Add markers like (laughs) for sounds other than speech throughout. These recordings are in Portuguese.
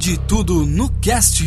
Pode tudo no cast.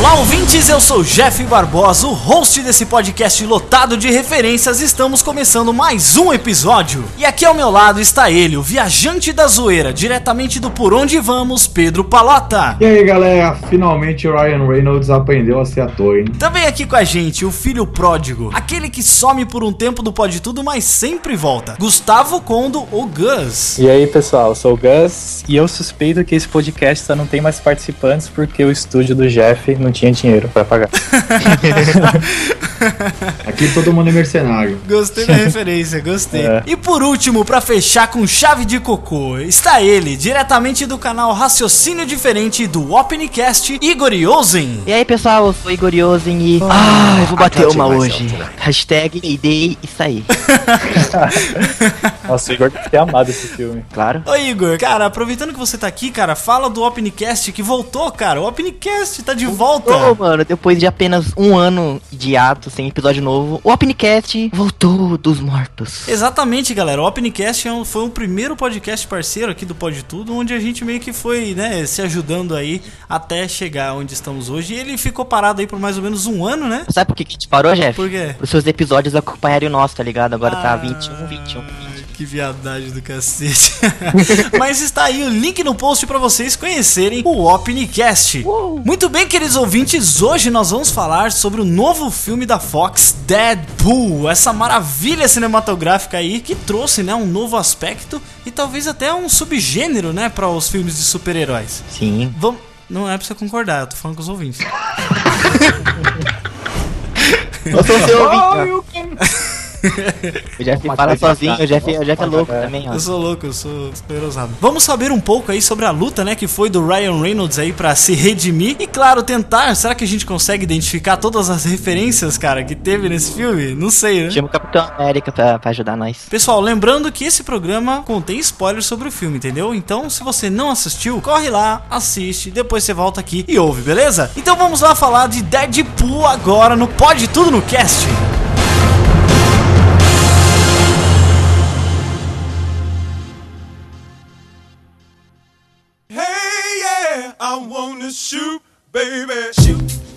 Olá, ouvintes, eu sou Jeff Barbosa, o host desse podcast lotado de referências. Estamos começando mais um episódio. E aqui ao meu lado está ele, o viajante da zoeira, diretamente do Por Onde Vamos, Pedro Palota. E aí galera, finalmente o Ryan Reynolds aprendeu a ser ator, hein? Também aqui com a gente, o filho pródigo, aquele que some por um tempo do Pode Tudo, mas sempre volta. Gustavo Condo, o Gus. E aí, pessoal, eu sou o Gus e eu suspeito que esse podcast só não tem mais participantes porque o estúdio do Jeff não tinha dinheiro pra pagar. (laughs) Aqui todo mundo é mercenário. Gostei da referência, gostei. (laughs) É. E por último, pra fechar com chave de cocô, está ele, diretamente do canal Raciocínio Diferente do Opencast, Igor Yosen. E aí pessoal, eu sou Igor Yosen e. Ah, eu vou bater uma hoje. Hashtag Mayday isso aí. Nossa, o Igor deve ter amado esse filme. Claro. Ô Igor, cara, aproveitando que você tá aqui, cara, fala do Opencast que voltou, cara. O Opencast tá de volta. Ô, mano, depois de apenas um ano de ato sem episódio novo, o Opencast voltou dos mortos. Exatamente, galera. O Opencast é foi o primeiro podcast parceiro aqui do Pode Tudo, onde a gente meio que foi, né, se ajudando aí até chegar onde estamos hoje. E ele ficou parado aí por mais ou menos um ano, né? Sabe por que que a gente parou, Jeff? Por quê? Os seus episódios acompanharem o nosso, tá ligado? Agora Ah. tá 21, 21, 20. Que viadagem do cacete. (laughs) Mas está aí o link no post pra vocês conhecerem o Opencast. Muito bem, queridos ouvintes, hoje nós vamos falar sobre o novo filme da Fox, Deadpool. Essa maravilha cinematográfica aí que trouxe, né, um novo aspecto e talvez até um subgênero, né, para os filmes de super-heróis. Sim. Vamos... Não é pra você concordar, eu tô falando com os ouvintes. (laughs) Eu sou seu (laughs) ouvinte. O Jeff fala sozinho, o Jeff, o Jeff é louco também, ó. Eu sou louco, eu sou esperosado. Vamos saber um pouco aí sobre a luta, né, que foi do Ryan Reynolds aí pra se redimir e claro, tentar, será que a gente consegue identificar todas as referências, cara, que teve nesse filme? Não sei, né? Chama o Capitão América pra, pra ajudar nós. Pessoal, lembrando que esse programa contém spoilers sobre o filme, entendeu? Então, se você não assistiu, corre lá, assiste, depois você volta aqui e ouve, beleza? Então vamos lá falar de Deadpool agora no Pode Tudo no Cast. Shoot, baby. Shoot.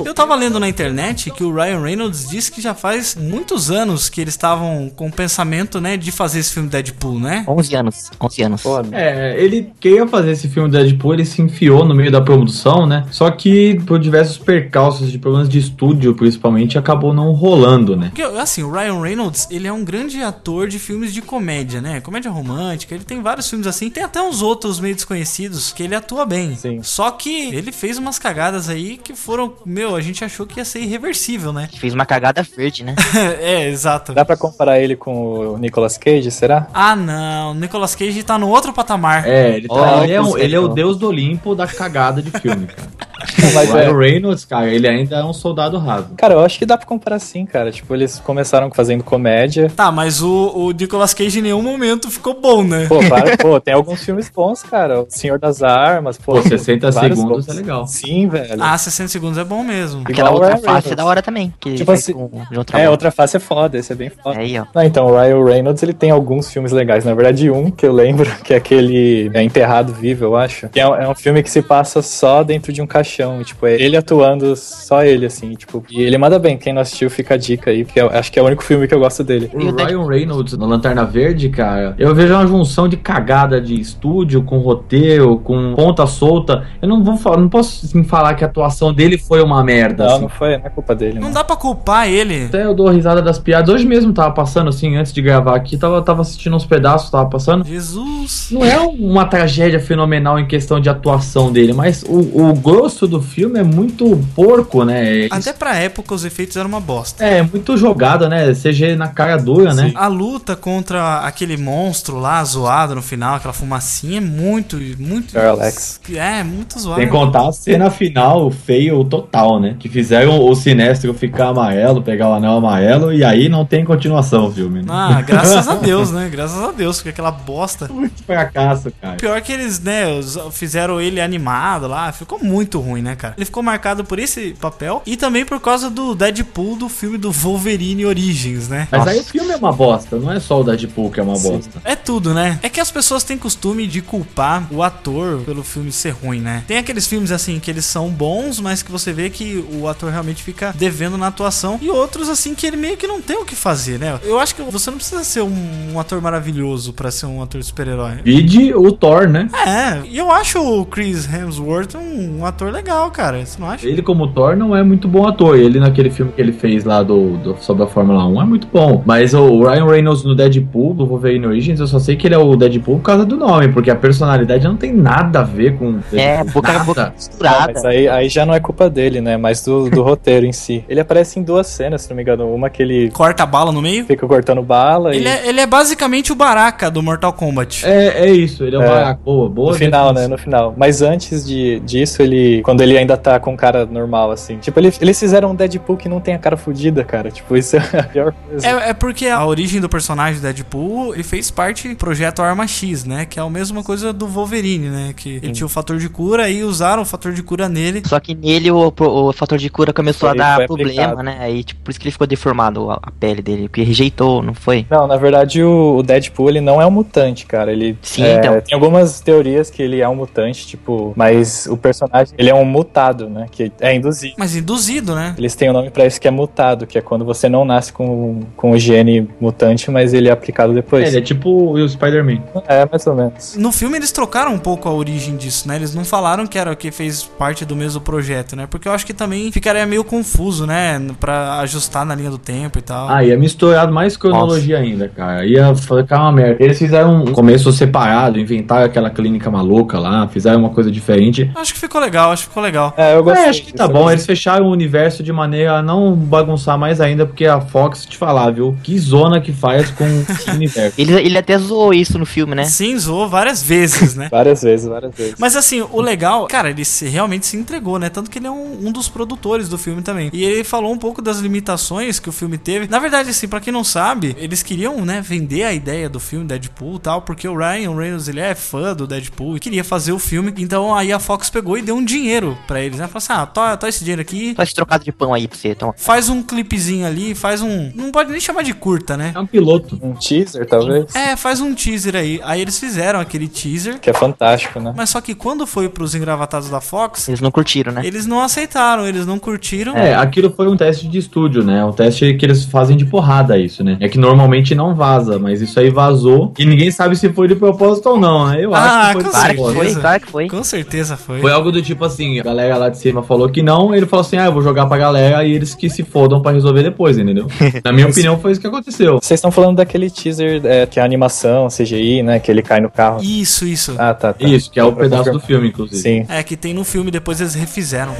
Go. Eu tava lendo na internet que o Ryan Reynolds disse que já faz muitos anos que eles estavam com o pensamento, né, de fazer esse filme Deadpool, né? 11 anos, 11 anos. É, ele queria fazer esse filme Deadpool, ele se enfiou no meio da produção, né? Só que por diversos percalços de problemas de estúdio, principalmente, acabou não rolando, né? Porque, assim, o Ryan Reynolds, ele é um grande ator de filmes de comédia, né? Comédia romântica, ele tem vários filmes assim. Tem até uns outros meio desconhecidos que ele atua bem. Sim. Só que ele fez umas cagadas aí que foram, meu, a gente achou que ia ser irreversível, né? Fez uma cagada verde, né? (laughs) é, exato. Dá pra comparar ele com o Nicolas Cage, será? Ah, não. Nicolas Cage tá no outro patamar. É, ele, tá- Ó, ele é, um- ele é o então. deus do Olimpo da cagada de filme, cara. (laughs) Mas o é. Ryan Reynolds, cara, ele ainda é um soldado raso. Cara, eu acho que dá pra comparar sim, cara. Tipo, eles começaram fazendo comédia. Tá, mas o, o Nicolas Cage em nenhum momento ficou bom, né? Pô, para, (laughs) pô, tem alguns filmes bons, cara. O Senhor das Armas, pô. Pô, 60 vários segundos bons. é legal. Sim, velho. Ah, 60 segundos é bom mesmo. Aquela Igual outra Ryan face é da hora também. Que Tipo assim, com o João É, outra face é foda, esse é bem foda. É aí, ó. Não, então, o Ryan Reynolds, ele tem alguns filmes legais. Na verdade, um que eu lembro, (laughs) que é aquele é Enterrado Vivo, eu acho. Que é, um- é um filme que se passa só dentro de um paixão. E, tipo, é ele atuando só ele, assim, tipo, e ele manda bem. Quem não assistiu, fica a dica aí, porque eu acho que é o único filme que eu gosto dele. O Ryan Reynolds na Lanterna Verde, cara, eu vejo uma junção de cagada de estúdio com roteiro, com ponta solta. Eu não vou falar, não posso assim, falar que a atuação dele foi uma merda. Não, assim. não foi, não é culpa dele, Não não. dá pra culpar ele. Até eu dou risada das piadas. Hoje mesmo tava passando, assim, antes de gravar aqui, tava, tava assistindo uns pedaços, tava passando. Jesus. Não é uma tragédia fenomenal em questão de atuação dele, mas o, o grosso do filme é muito porco, né? Até pra época os efeitos eram uma bosta. É, muito jogado, né? CG na cara dura, né? A luta contra aquele monstro lá, zoado no final, aquela fumacinha, é muito, muito. Parallax. É, muito zoado. Sem contar a cena final feio total, né? Que fizeram o Sinestro ficar amarelo, pegar o anel amarelo, e aí não tem continuação o filme, né? Ah, graças a (laughs) Deus, né? Graças a Deus, porque aquela bosta. Muito fracasso, cara. Pior que eles, né, fizeram ele animado lá, ficou muito ruim, né, cara? Ele ficou marcado por esse papel e também por causa do Deadpool do filme do Wolverine Origins, né? Mas aí o filme é uma bosta, não é só o Deadpool que é uma bosta. É tudo, né? É que as pessoas têm costume de culpar o ator pelo filme ser ruim, né? Tem aqueles filmes assim que eles são bons, mas que você vê que o ator realmente fica devendo na atuação, e outros assim que ele meio que não tem o que fazer, né? Eu acho que você não precisa ser um, ator maravilhoso pra ser um ator super-herói. Vide o Thor, né? É, e eu acho o Chris Hemsworth um, um ator legal, cara. Você não acha? Ele, como Thor, não é muito bom ator. Ele, naquele filme que ele fez lá do, do- sobre a Fórmula 1, é muito bom. Mas o Ryan Reynolds no Deadpool, do Wolverine Origins, eu só sei que ele é o Deadpool por causa do nome, porque a personalidade não tem nada a ver com. É, boca a boca. Não, misturada. mas aí, aí já não é culpa dele, né? Mas do, do roteiro em si. Ele aparece em duas cenas, se não me engano. Uma que ele Corta a bala no meio. fica cortando bala Ele e é, ele é basicamente o Baraka do Mortal Kombat. É, é isso, ele é, É. uma boa, boa. no final, né? No final. Mas antes de, disso, ele. Quando ele ainda tá com cara normal, assim. Tipo, ele- eles fizeram um Deadpool que não tem a cara fodida, cara. Tipo, isso é a pior coisa. É, é porque a origem do personagem Deadpool, ele fez parte do projeto Arma X, né? Que é a mesma coisa do Wolverine, né? Que ele tinha o fator de cura e usaram o fator de cura nele. Só que nele o, o fator de cura começou Foi- a dar problema, aplicado. né? Aí, tipo, por isso que ele ficou deformado a, a pele dele, porque rejeitou, não foi? Não, na verdade o o Deadpool ele não é um mutante, cara. Ele Sim, é, então. tem algumas teorias que ele é um mutante, tipo, mas o personagem ele é um mutado, né? Que é induzido. Mas induzido, né? Eles têm um nome pra isso que é mutado, que é quando você não nasce com, com o gene mutante, mas ele é aplicado É, depois. ele é tipo o Spider-Man. É, mais ou menos. No filme eles trocaram um pouco a origem disso, né? Eles não falaram que era o que fez parte do mesmo projeto, né? Porque eu acho que também ficaria meio confuso, né? Pra ajustar na linha do tempo e tal. Ah, ia misturado mais cronologia ainda, cara. Ia ficar uma merda. Eles fizeram um começo separado, inventaram aquela clínica maluca lá, fizeram uma coisa diferente. Acho que ficou legal, acho que ficou legal. É, eu gostei. É, acho que tá bom. Eles fecharam o universo de maneira a não bagunçar mais ainda, porque a Fox, te falar, viu? Que zona que faz com o (laughs) universo. Ele, ele até zoou isso no filme, né? Sim, zoou várias vezes, né? (laughs) Várias vezes, várias vezes. Mas assim, o legal, cara, ele se- realmente se entregou, né? Tanto que ele é um, um dos produtores do filme também. E ele falou um pouco das limitações que o filme teve. Na verdade, assim, pra quem não sabe, eles queriam, né, vender a ideia do filme Deadpool e tal, porque o Ryan Reynolds, ele é fã do Deadpool e queria fazer o filme. Então aí a Fox pegou e deu um dinheiro pra eles, né? Falou assim, ah, tó, tó esse dinheiro aqui, Só esse trocado de pão aí pra você. Então, faz um clipezinho ali, faz um... Não pode nem chamar de curta, né? É um piloto. Um teaser, talvez. É, faz um teaser aí. Aí eles fizeram aquele teaser. Que é fantástico, né? Mas só que quando foi pros engravatados da Fox, eles não curtiram, né? eles não aceitaram, eles não curtiram. É, aquilo foi um teste de estúdio, né? Um teste que eles fazem de porrada, isso, né? É que normalmente não vaza, mas isso aí vazou e ninguém sabe se foi de propósito ou não, né? Eu Ah, acho que foi com de Claro que foi, certeza. claro que foi. Com certeza foi. Foi algo do tipo assim, a galera lá de cima falou que não, ele falou assim, ah, eu vou jogar pra galera e eles que se fodam pra resolver depois, entendeu? (laughs) Na minha opinião foi isso que aconteceu. Vocês estão falando daquele teaser é, que é a animação, CGI, né? Que ele cai no carro. Isso, isso. Ah, tá, tá. Isso, que é o pedaço do filme, inclusive. Sim. É que tem no filme, depois eles refizeram.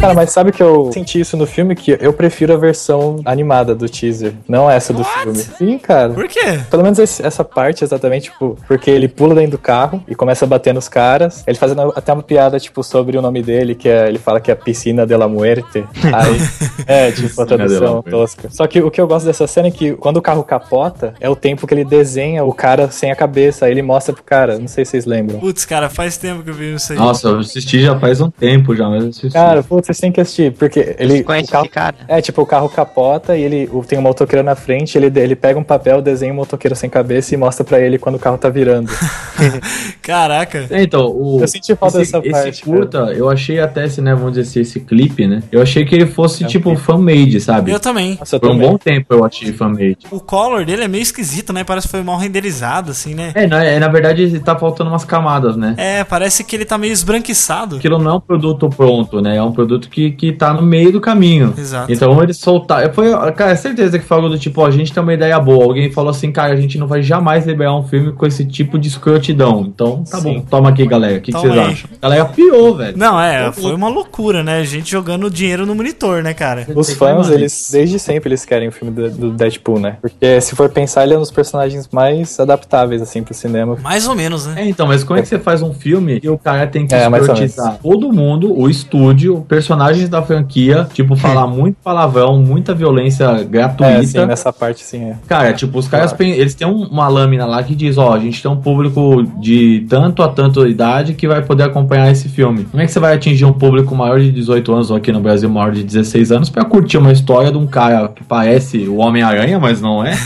Cara, mas sabe que eu senti isso no filme? Que eu prefiro a versão animada do teaser, não essa do filme. Sim, cara. Por quê? Pelo menos esse- essa parte exatamente, tipo, porque ele pula dentro do carro e começa a bater nos caras. Ele fazendo até uma piada, tipo, sobre o nome dele, que é, ele fala que é Piscina de la Muerte. (laughs) Aí, é, tipo, a Piscina de la tradução Muerte. tosca. Só que o que eu gosto dessa cena é que quando o carro capota, é o tempo que ele desenha o cara sem a cabeça. Aí ele mostra pro cara, não sei se vocês lembram. Putz, cara, faz tempo que eu vi isso aí. Nossa, eu assisti já faz um tempo já, mas eu assisti. Cara, putz, vocês têm que assistir, porque ele. Você conhece o carro, esse cara? É, tipo, o carro capota e ele tem um motoqueiro na frente, ele, ele pega um papel, desenha um motoqueiro sem cabeça e mostra pra ele quando o carro tá virando (laughs) Caraca. É, então, o, Eu senti falta esse, dessa esse parte, curta, eu achei até, esse, né, vamos dizer assim, esse clipe, né? Eu achei que ele fosse, tipo, fan-made, sabe? Eu também. Nossa, eu Por um também. bom tempo eu achei fan-made. O color dele é meio esquisito, né? Parece que foi mal renderizado, assim, né? É, na, é, na verdade, tá faltando umas camadas, né? É, parece que ele tá meio esbranquiçado. Aquilo não é um produto pronto, né? É um produto que, que tá no meio do caminho. Exato. Então eles soltaram. Foi, cara, é certeza que falou do tipo, ó, a gente tem uma ideia boa. Alguém falou assim, cara, a gente não vai jamais liberar um filme com esse tipo de escrotidão. Então, tá Sim. bom, toma aqui, galera. O que, que vocês aí. acham? A galera piou, velho. Não, é, foi uma loucura, né? Gente jogando dinheiro no monitor, né, cara? Os fãs, eles, desde sempre, eles querem o filme do, do Deadpool, né? Porque se for pensar, ele é um dos personagens mais adaptáveis, assim, pro cinema. Mais ou menos, né? É, então, mas como é que você faz um filme e o cara tem que É, escrotizar todo mundo, o estúdio, personagens da franquia, tipo, falar (laughs) muito palavrão, muita violência É, gratuita. sim, nessa parte, sim, é. Cara, tipo, os caras pen- eles têm um- uma lâmina lá que diz, ó, a gente tem um público de tanto a tanto idade que vai poder acompanhar esse filme. Como é que você vai atingir um público maior de 18 anos, ou aqui no Brasil maior de 16 anos, pra curtir uma história de um cara que parece o Homem-Aranha, mas não é?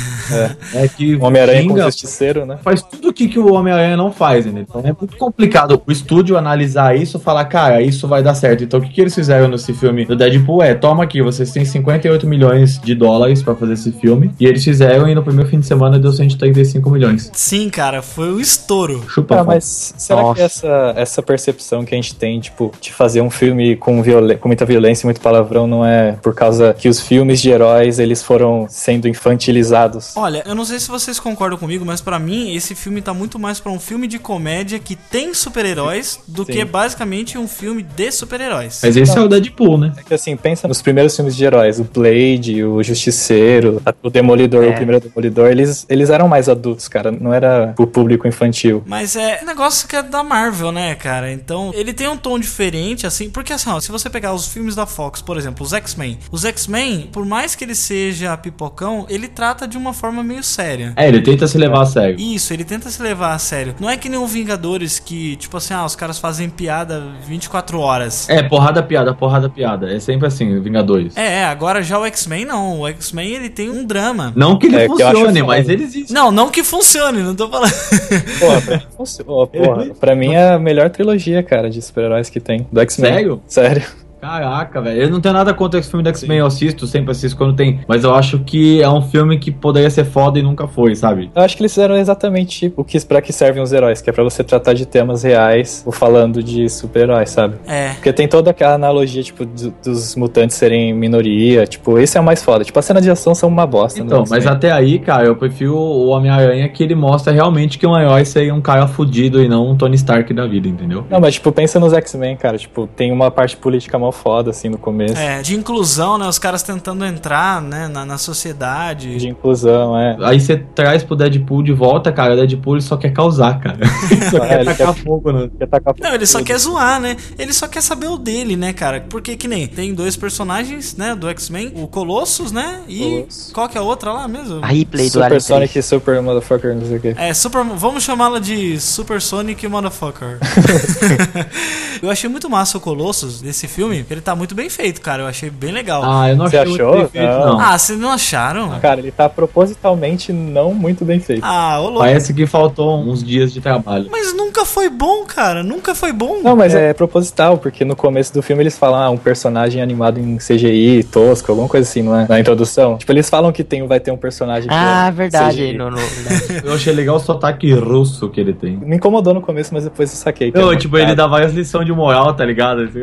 É, que O Homem-Aranha com justiceiro, né? faz tudo o que, que o Homem-Aranha não faz, né? Então é muito complicado o estúdio analisar isso e falar, cara, isso vai dar certo. Então o que, que eles fizeram nesse filme do Deadpool é, toma aqui, vocês têm 58 milhões de dólares pra fazer esse filme. E eles fizeram e no primeiro fim de semana deu 135 milhões. Sim, cara, foi o estouro. Chupa. Ah, mas será Nossa. que essa, essa percepção que a gente tem, tipo, de fazer um filme com, violen- com muita violência e muito palavrão não é por causa que os filmes de heróis, eles foram sendo infantilizados? Olha, eu não sei se vocês concordam comigo, mas pra mim esse filme tá muito mais pra um filme de comédia que tem super-heróis do Sim. que basicamente um filme de super-heróis. Mas esse é o Deadpool, né? É que assim, pensa nos primeiros filmes de heróis, o Blade, o Justiceiro, a- o Demolidor, É. o primeiro Demolidor, eles, eles eram mais adultos, cara, não era pro público infantil. Mas é um negócio que é da Marvel, né, cara? Então, ele tem um tom diferente, assim, porque assim, ó, se você pegar os filmes da Fox, por exemplo, os X-Men, os X-Men, por mais que ele seja pipocão, ele trata de uma forma meio séria. É, ele tenta se levar a sério. Isso, ele tenta se levar a sério. Não é que nem o Vingadores que, tipo assim, ah, os caras fazem piada 24 horas. É, porrada, piada, porrada, piada. É sempre assim, Vingadores. É, é, agora já o X-Men não. O X-Men ele tem um drama. Não que ele É, que eu acho funcione, foda. mas ele existe. Não, não que funcione, não tô falando. (laughs) Porra, pra mim. Ó, porra, pra mim é a melhor trilogia, cara, de super-heróis que tem. Do X-Men. Sério? Sério. Caraca, velho. Eu não tenho nada contra esse filme do X-Men, eu assisto, sempre assisto quando tem. Mas eu acho que é um filme que poderia ser foda e nunca foi, sabe? Eu acho que eles fizeram exatamente o que para que servem os heróis, que é pra você tratar de temas reais, ou falando de super-heróis, sabe? É. Porque tem toda aquela analogia, tipo, do- dos mutantes serem minoria, tipo, esse é o mais foda. Tipo, as cenas de ação são uma bosta. Então, no mas até aí, cara, eu prefiro o Homem-Aranha que ele mostra realmente que um herói seria um cara fudido e não um Tony Stark da vida, entendeu? Não, mas tipo, pensa nos X-Men, cara. Tipo, tem uma parte política mal foda, assim, no começo. É, de inclusão, né? Os caras tentando entrar, né, na, na sociedade. De inclusão, é. Aí você traz pro Deadpool de volta, cara, o Deadpool ele só quer causar, cara. Ele (laughs) só É, quer ele tacar quer- fogo, né? Quer tacar Não, ele só quer zoar, né? Ele só quer saber o dele, né, cara? Porque que nem tem dois personagens, né, do X-Men, o Colossus, né? E Colossus. qual que é a outra lá mesmo? A replay do Super Sonic 3. e Super Motherfucker, não sei o quê. É, super, vamos chamá-la de Super Sonic Motherfucker. (laughs) (laughs) eu achei muito massa o Colossus desse filme. Ele tá muito bem feito, cara. Eu achei bem legal. Ah, eu não Você achei muito achou? bem feito, Não. não. Ah, vocês não acharam? Cara, ele tá propositalmente não muito bem feito. Ah, ô louco. Parece que faltou uns dias de trabalho. Mas nunca foi bom, cara. Nunca foi bom. Não, mas é proposital, porque no começo do filme eles falam, ah, um personagem animado em CGI, tosco, alguma coisa assim, não é? Na introdução. Tipo, eles falam que tem, vai ter um personagem que Ah, é verdade. CGI. No, no, verdade. Eu achei legal o sotaque russo que ele tem. Me incomodou no começo, mas depois eu saquei. que Não, é tipo, ele dá várias lições de moral, tá ligado? (laughs)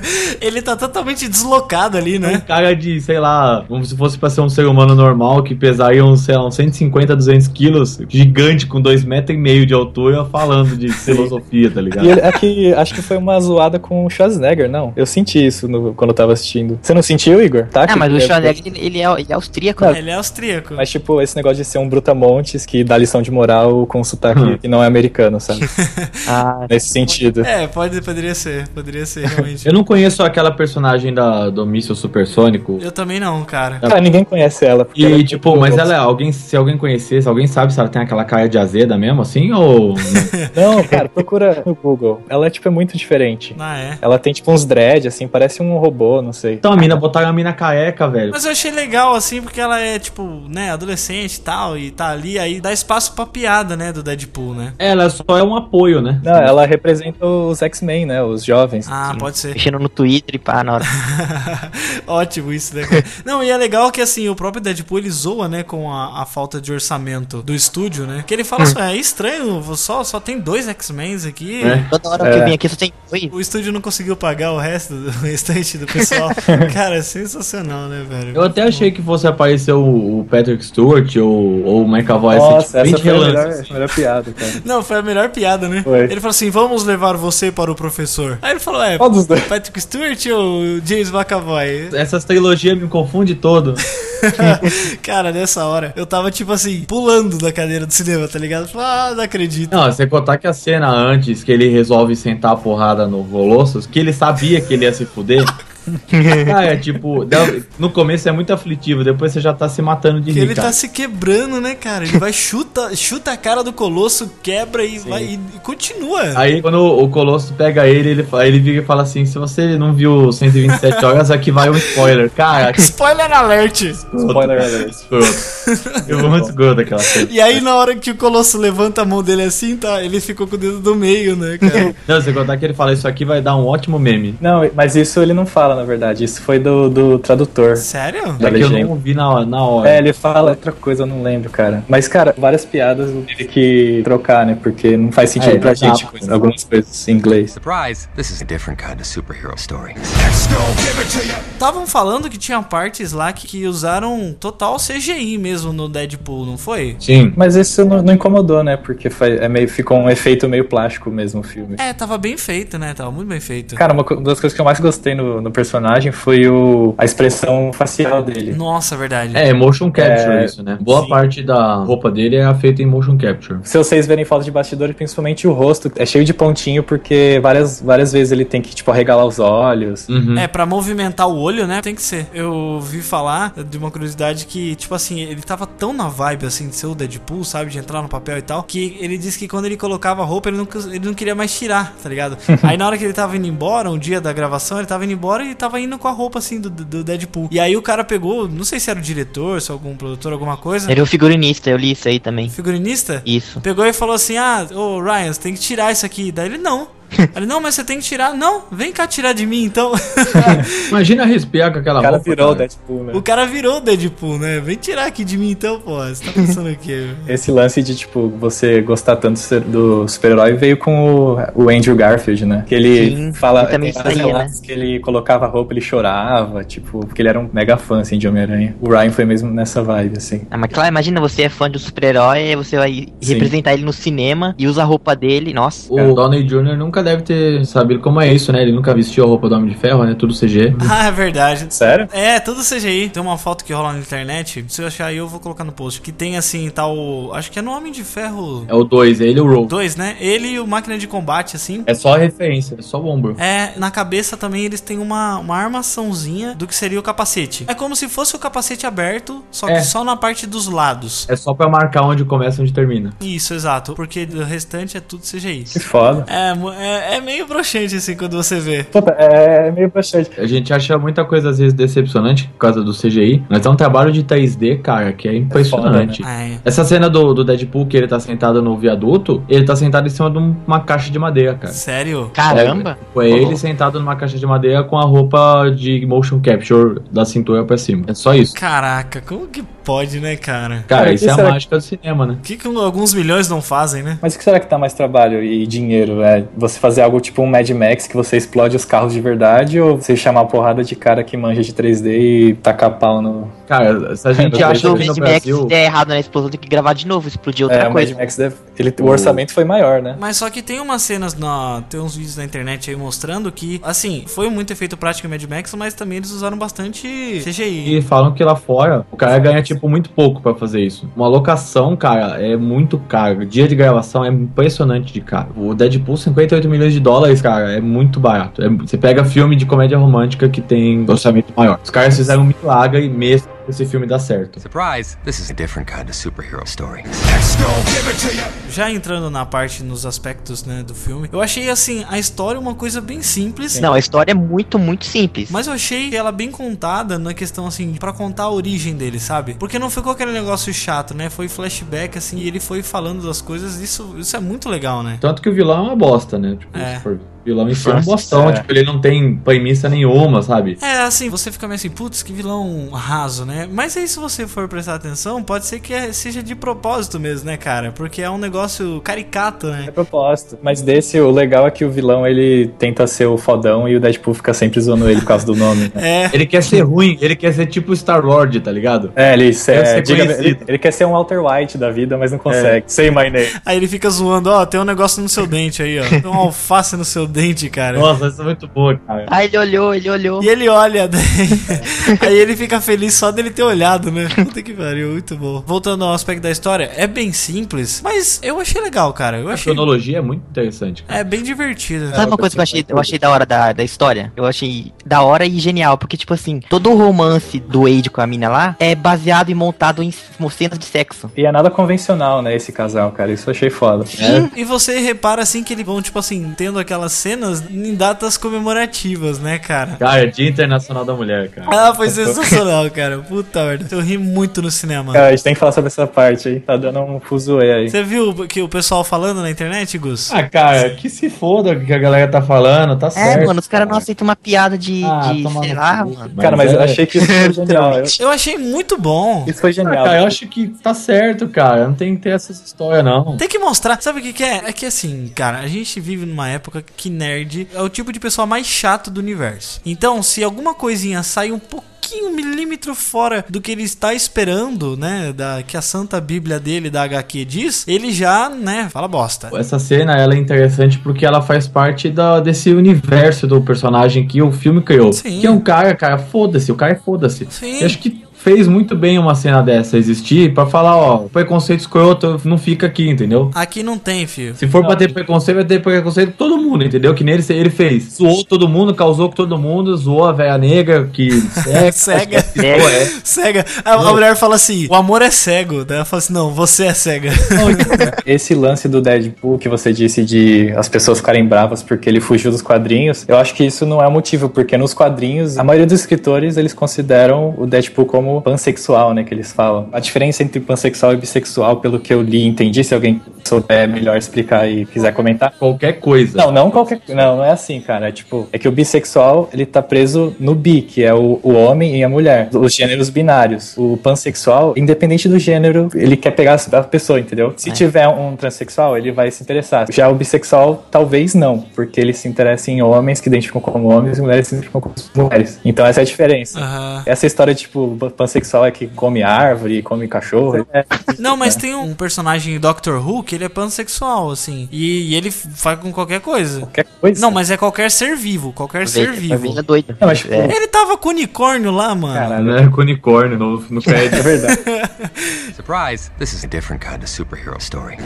(laughs) Ele tá totalmente deslocado ali, Um né? cara de, sei lá, como se fosse pra ser um ser humano normal que pesaria uns, sei lá, uns 150, 200 quilos, gigante com 2 metros e meio de altura, falando de filosofia, tá ligado? E ele, é que, acho que foi uma zoada com o Schwarzenegger, não? Eu senti isso no- quando eu tava assistindo. Você não sentiu, Igor? Tá? Ah, Que- mas o é- Schwarzenegger, ele, ele é, ele é austríaco, Não, né? Ele é austríaco. Mas, tipo, esse negócio de ser um brutamontes que dá lição de moral com sotaque que não é americano, sabe? (laughs) Ah, Nesse sentido. É, pode, poderia ser. Poderia ser, realmente. Eu não conheço aquela personagem da, do míssil supersônico. Eu também não, cara. Cara, ninguém conhece ela. porque ela é E, tipo, mas ela é alguém, se alguém conhecesse, alguém sabe se ela tem aquela cara de azeda mesmo, assim, ou... (laughs) Não, cara, procura no Google. Ela, tipo, é muito diferente. Ah, é. Ela tem, tipo, uns dread, assim, parece um robô, não sei. Então a mina, botaram a mina careca, velho. Mas eu achei legal, assim, porque ela é, tipo, né, adolescente e tal, e tá ali, aí dá espaço pra piada, né, do Deadpool, né? Ela só é um apoio, né? Não, ela representa os X-Men, né? Os jovens. Ah, pode ser. Mexendo no Twitter e pá, na hora. (laughs) Ótimo isso, né? cara? (laughs) Não, e é legal que assim, o próprio Deadpool ele zoa, né, com a, a falta de orçamento do estúdio, né? Que ele fala assim: é estranho, só, só tem dois X-Men aqui. É. Toda hora que eu vim aqui só tem dois. O estúdio não conseguiu pagar o resto do o restante do pessoal. (laughs) Cara, é sensacional, né, velho? Eu até achei que fosse aparecer o, o Patrick Stewart ou, ou o McAvoy, assim, Nossa, tipo, essa foi a melhor, assim. melhor piada, cara. Não, foi a melhor piada, né? Foi. Ele falou assim: vamos levar você para o professor. Aí ele falou: é, Qual dos dois? Patrick Stewart ou James McAvoy? Essas trilogias me confundem todo. (laughs) Cara, nessa hora, eu tava tipo assim, pulando da cadeira do cinema, tá ligado? Falei, ah, não acredito. Não, você contar que a cena antes que ele resolve sentar a porrada no Colossus, que ele sabia que ele ia se fuder. Cara, (laughs) tipo, dá- no começo é muito aflitivo, depois você já tá se matando de rir, ele cara. tá se quebrando, né, cara? Ele vai, chuta, chuta a cara do colosso, quebra e, vai, e, e continua. Aí quando o Colosso pega ele, ele, ele vira e fala assim: se você não viu 127 horas, aqui vai um spoiler. Cara, (laughs) Spoiler alert! Spoiler alert. Eu vou muito escroto aquela. E aí, na hora que o colosso levanta a mão dele assim, tá? Ele ficou com o dedo do meio, né, cara? (laughs) Não, você contar que ele fala: isso aqui vai dar um ótimo meme. Não, mas isso ele não fala, na verdade. Isso foi do, do tradutor. Sério? Da É que eu legenda. não vi na, na hora. É, ele fala outra coisa, eu não lembro, cara. Mas, cara, várias piadas eu tive que trocar, né? Porque não faz sentido É, pra gente pô. algumas coisas em inglês. Surprise! This is a different kind of superhero story. Estavam falando que tinha partes lá que, que usaram total CGI mesmo no Deadpool, não foi? Sim. Mas isso não, não incomodou, né? Porque foi, é meio, ficou um efeito meio plástico mesmo o filme. É, tava bem feito, né? Tava muito bem feito. Cara, uma uma das coisas que eu mais gostei no, no personagem foi o, a expressão facial dele. Nossa, verdade. É, motion capture É, isso, né? Boa sim. parte da roupa dele é feita em motion capture. Se vocês verem foto de bastidores, principalmente o rosto, é cheio de pontinho, porque várias, várias vezes ele tem que, tipo, arregalar os olhos. Uhum. É, pra movimentar o olho, né? Tem que ser. Eu ouvi falar de uma curiosidade que, tipo assim, ele tava tão na vibe, assim, de ser o Deadpool, sabe? De entrar no papel e tal, que ele disse que quando ele colocava a roupa, ele não, ele não queria mais tirar, tá ligado? (laughs) aí na hora que ele tava indo embora, um dia da gravação, ele tava indo embora e tava indo com a roupa, assim, do, do Deadpool. E aí o cara pegou, não sei se era o diretor, se algum produtor, alguma coisa. Ele é o figurinista, eu li isso aí também. Figurinista? Isso. Pegou e falou assim: Ah, ô Ryan, você tem que tirar isso aqui. Daí ele, não. (laughs) Ele, não, mas você tem que tirar. Não, vem cá tirar de mim então. (laughs) Imagina respirar com aquela O cara roupa. virou o cara. Deadpool, né? o cara virou o Deadpool, né? Vem tirar aqui de mim então, pô. Você tá pensando o quê? Esse lance de, tipo, você gostar tanto do super-herói veio com o, o Andrew Garfield, né? Que ele Sim, fala. ele também tem vários saía, relatos que ele colocava a roupa, ele chorava, tipo, porque ele era um mega fã, assim, de Homem-Aranha. O Ryan foi mesmo nessa vibe, assim. Ah, mas claro, imagina você é fã de um super-herói, você vai Sim. representar ele no cinema e usa a roupa dele, nossa. O Downey Jr. nunca deve ter sabido como é isso, né? Ele nunca vestiu a roupa do Homem de Ferro, né? Tudo CG. (laughs) Ah, é verdade. Sério? É, tudo CGI. Tem uma foto que rola na internet. Se eu achar aí, eu vou colocar no post. Que tem assim, tal. Acho que é no Homem de Ferro É o 2, ele e o Rogue. 2, né? Ele e o máquina de combate, assim. É só referência, é só o ombro. É, na cabeça também eles têm uma, uma armaçãozinha do que seria o capacete. É como se fosse o capacete aberto, só que É. só na parte dos lados. É só pra marcar onde começa e onde termina. Isso, exato. Porque o restante é tudo CGI. Que foda. É, mo- é, é meio broxante assim quando você vê. Puta, é meio bastante. A gente acha muita coisa às vezes decepcionante por causa do CGI, mas é um trabalho de 3D, cara, que é impressionante. É. Essa cena do, do Deadpool que ele tá sentado no viaduto, ele tá sentado em cima de um- uma caixa de madeira, cara. Sério? Caramba! Foi ele sentado numa caixa de madeira com a roupa de motion capture da cintura pra cima. É só isso. Caraca, como que pode, né, cara? Cara, isso que é a será mágica do cinema, né? O que, que alguns milhões não fazem, né? Mas o que será que dá mais trabalho e dinheiro? É você fazer algo tipo um Mad Max que você explode os carros de verdade ou você chamar uma porrada de cara que manja de 3D e tacar pau no. Cara, se a gente Eu acha que no Max, se Brasil... der errado na explosão, tem que gravar de novo, explodir outra é, o coisa. Mad Max deve. Ele, o orçamento foi maior, né? Mas só que tem umas cenas, na, tem uns vídeos na internet aí mostrando que, assim, foi muito efeito prático em Mad Max, mas também eles usaram bastante CGI. E falam que lá fora o cara ganha tipo muito pouco pra fazer isso. Uma locação, cara, é muito caro. Dia de gravação é impressionante de caro. O Deadpool, 58 milhões de dólares, cara, é muito barato. É- você pega filme de comédia romântica que tem orçamento maior. Os caras fizeram um milagre mesmo esse filme dar certo. Surprise! This is a different kind of superhero story. Já entrando na parte, nos aspectos, né, do filme, eu achei, assim, a história uma coisa bem simples. Não, a história é muito, muito simples. Mas eu achei ela bem contada na questão, assim, pra contar a origem dele, sabe? Porque não ficou aquele negócio chato, né? Foi flashback, assim, e ele foi falando das coisas. Isso, isso é muito legal, né? Tanto que o vilão é uma bosta, né? Tipo, É. vilão em si é um bostão. é. Tipo, ele não tem premissa nenhuma, sabe? É, assim, você fica meio assim, putz, que vilão raso, né? Mas aí, se você for prestar atenção, pode ser que é- seja de propósito mesmo, né, cara? Porque é um negócio caricato, né? É propósito. Mas desse, o legal é que o vilão ele tenta ser o fodão e o Deadpool fica sempre zoando ele por causa do nome. Né? É. Ele quer ser ruim, ele quer ser tipo Star Lord, tá ligado? É, ele, Deve é, ser diga- ele, ele quer ser um Walter White da vida, mas não consegue. Say my name. Aí ele fica zoando, ó, tem um negócio no seu dente aí, ó. Tem uma (laughs) alface no seu dente, cara. Nossa, isso é muito boa, cara. Ah, ele olhou, ele olhou. E ele olha, daí, (laughs) aí ele fica feliz só dele ter olhado, né? Puta que pariu, muito bom. Voltando ao aspecto da história, é bem simples, mas eu achei legal, cara. Eu A achei. cronologia é muito interessante. É bem divertido. Sabe uma coisa que eu achei, eu achei da hora da, da história? Eu achei da hora e genial, porque, tipo assim, todo o romance do Wade com a mina lá é baseado e montado em cenas de sexo. E é nada convencional, né, esse casal, cara. Isso eu achei foda. Sim, e você repara assim que eles vão, tipo assim, tendo aquelas cenas em datas comemorativas, né, cara? Cara, Dia Internacional da Mulher, cara. Ah, foi sensacional, cara. Puta merda. Eu ri muito no cinema. Cara, a gente tem que falar sobre essa parte aí. Tá dando um fuzuê aí. Você viu que o pessoal falando na internet, Gus? Ah, cara, que se foda o que a galera tá falando, tá É, certo. mano, os caras não aceitam uma piada de, Ah, de sei lá, mano. Cara, mas eu é- achei que isso foi genial. Eu- (laughs) Eu achei muito bom. Isso foi Ah, genial. cara, eu acho que tá certo, cara. Não tem que ter essas histórias, não. Tem que mostrar. Sabe o que, que é? É que assim, cara, a gente vive numa época que nerd é o tipo de pessoa mais chato do universo. Então, se alguma coisinha sai um pouquinho, um milímetro fora do que ele está esperando, né? Da, que a Santa Bíblia dele, da HQ, diz, ele já, né, fala bosta. Essa cena ela é interessante porque ela faz parte da, desse universo do personagem que o filme criou. Sim. Que é um cara, cara, foda-se, o cara é foda-se. Acho que fez muito bem uma cena dessa existir pra falar, ó, preconceito escroto não fica aqui, entendeu? Aqui não tem, filho. Se for pra ter preconceito, vai ter preconceito com todo mundo, entendeu? Que nem ele, fez. Zoou todo mundo, causou com todo mundo, zoou a velha negra que (laughs) é, Cega. Pô, é. Cega. A, a mulher fala assim: o amor é cego. Daí ela fala assim: não, você é cega. (laughs) Esse lance do Deadpool que você disse de as pessoas ficarem bravas porque ele fugiu dos quadrinhos, eu acho que isso não é motivo, porque nos quadrinhos, a maioria dos escritores, eles consideram o Deadpool como pansexual, né, que eles falam. A diferença entre pansexual e bissexual, pelo que eu li e entendi, se alguém souber melhor explicar e quiser comentar. Qualquer coisa. Não, não qualquer, não, não é assim, cara. É tipo, é que o bissexual, ele tá preso no bi, que é o, o homem e a mulher, os gêneros binários. O pansexual, independente do gênero, ele quer pegar a pessoa, entendeu? Se tiver um transexual, ele vai se interessar. Já o bissexual, talvez não, porque ele se interessa em homens que identificam como homens e mulheres que se identificam como mulheres. Então essa é a diferença. Aham. Essa história, tipo, pansexual é que come árvore, come cachorro. É, Não, mas tem um personagem em Doctor Who que ele é pansexual, assim. E, e ele faz com qualquer coisa. qualquer coisa. Não, mas é qualquer ser vivo. Qualquer ser vivo. Velha doida. Não, mas, tipo, É. Ele tava com unicórnio lá, mano. Caralho. Né, com unicórnio no, no (laughs) É crédito. verdade. (laughs) Surprise! This is a different kind of superhero story.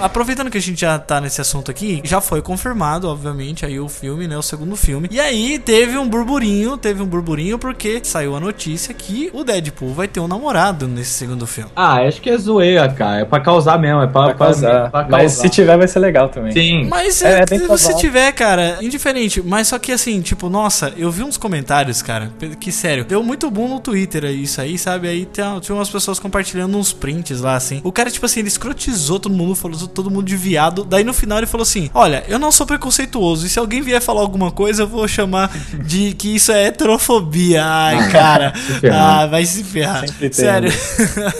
Aproveitando que a gente já tá nesse assunto aqui, já foi confirmado, obviamente, aí o filme, né? O segundo filme. E aí teve um burburinho, teve um burburinho porque saiu a notícia que o Deadpool vai ter um namorado nesse segundo filme. Ah, acho que é zoeira, cara. É pra causar mesmo. É pra, Pra causar. pra Mas se tiver, vai ser legal também. Sim. Mas É, é, bem se você provável. tiver, cara, indiferente. Mas só que assim, tipo, nossa, eu vi uns comentários, cara, que sério, deu muito bom no Twitter isso aí, sabe? Aí tem- tinha umas pessoas compartilhando uns prints lá, assim. O cara, tipo assim, ele escrotizou todo mundo, falou todo mundo de viado. Daí no final ele falou assim: Olha, eu não sou preconceituoso. E se alguém vier falar alguma coisa, eu vou chamar de que isso é heterofobia. Ai, (laughs) cara. (laughs) ah, vai se ferrar. Sempre tem, Sério. (laughs)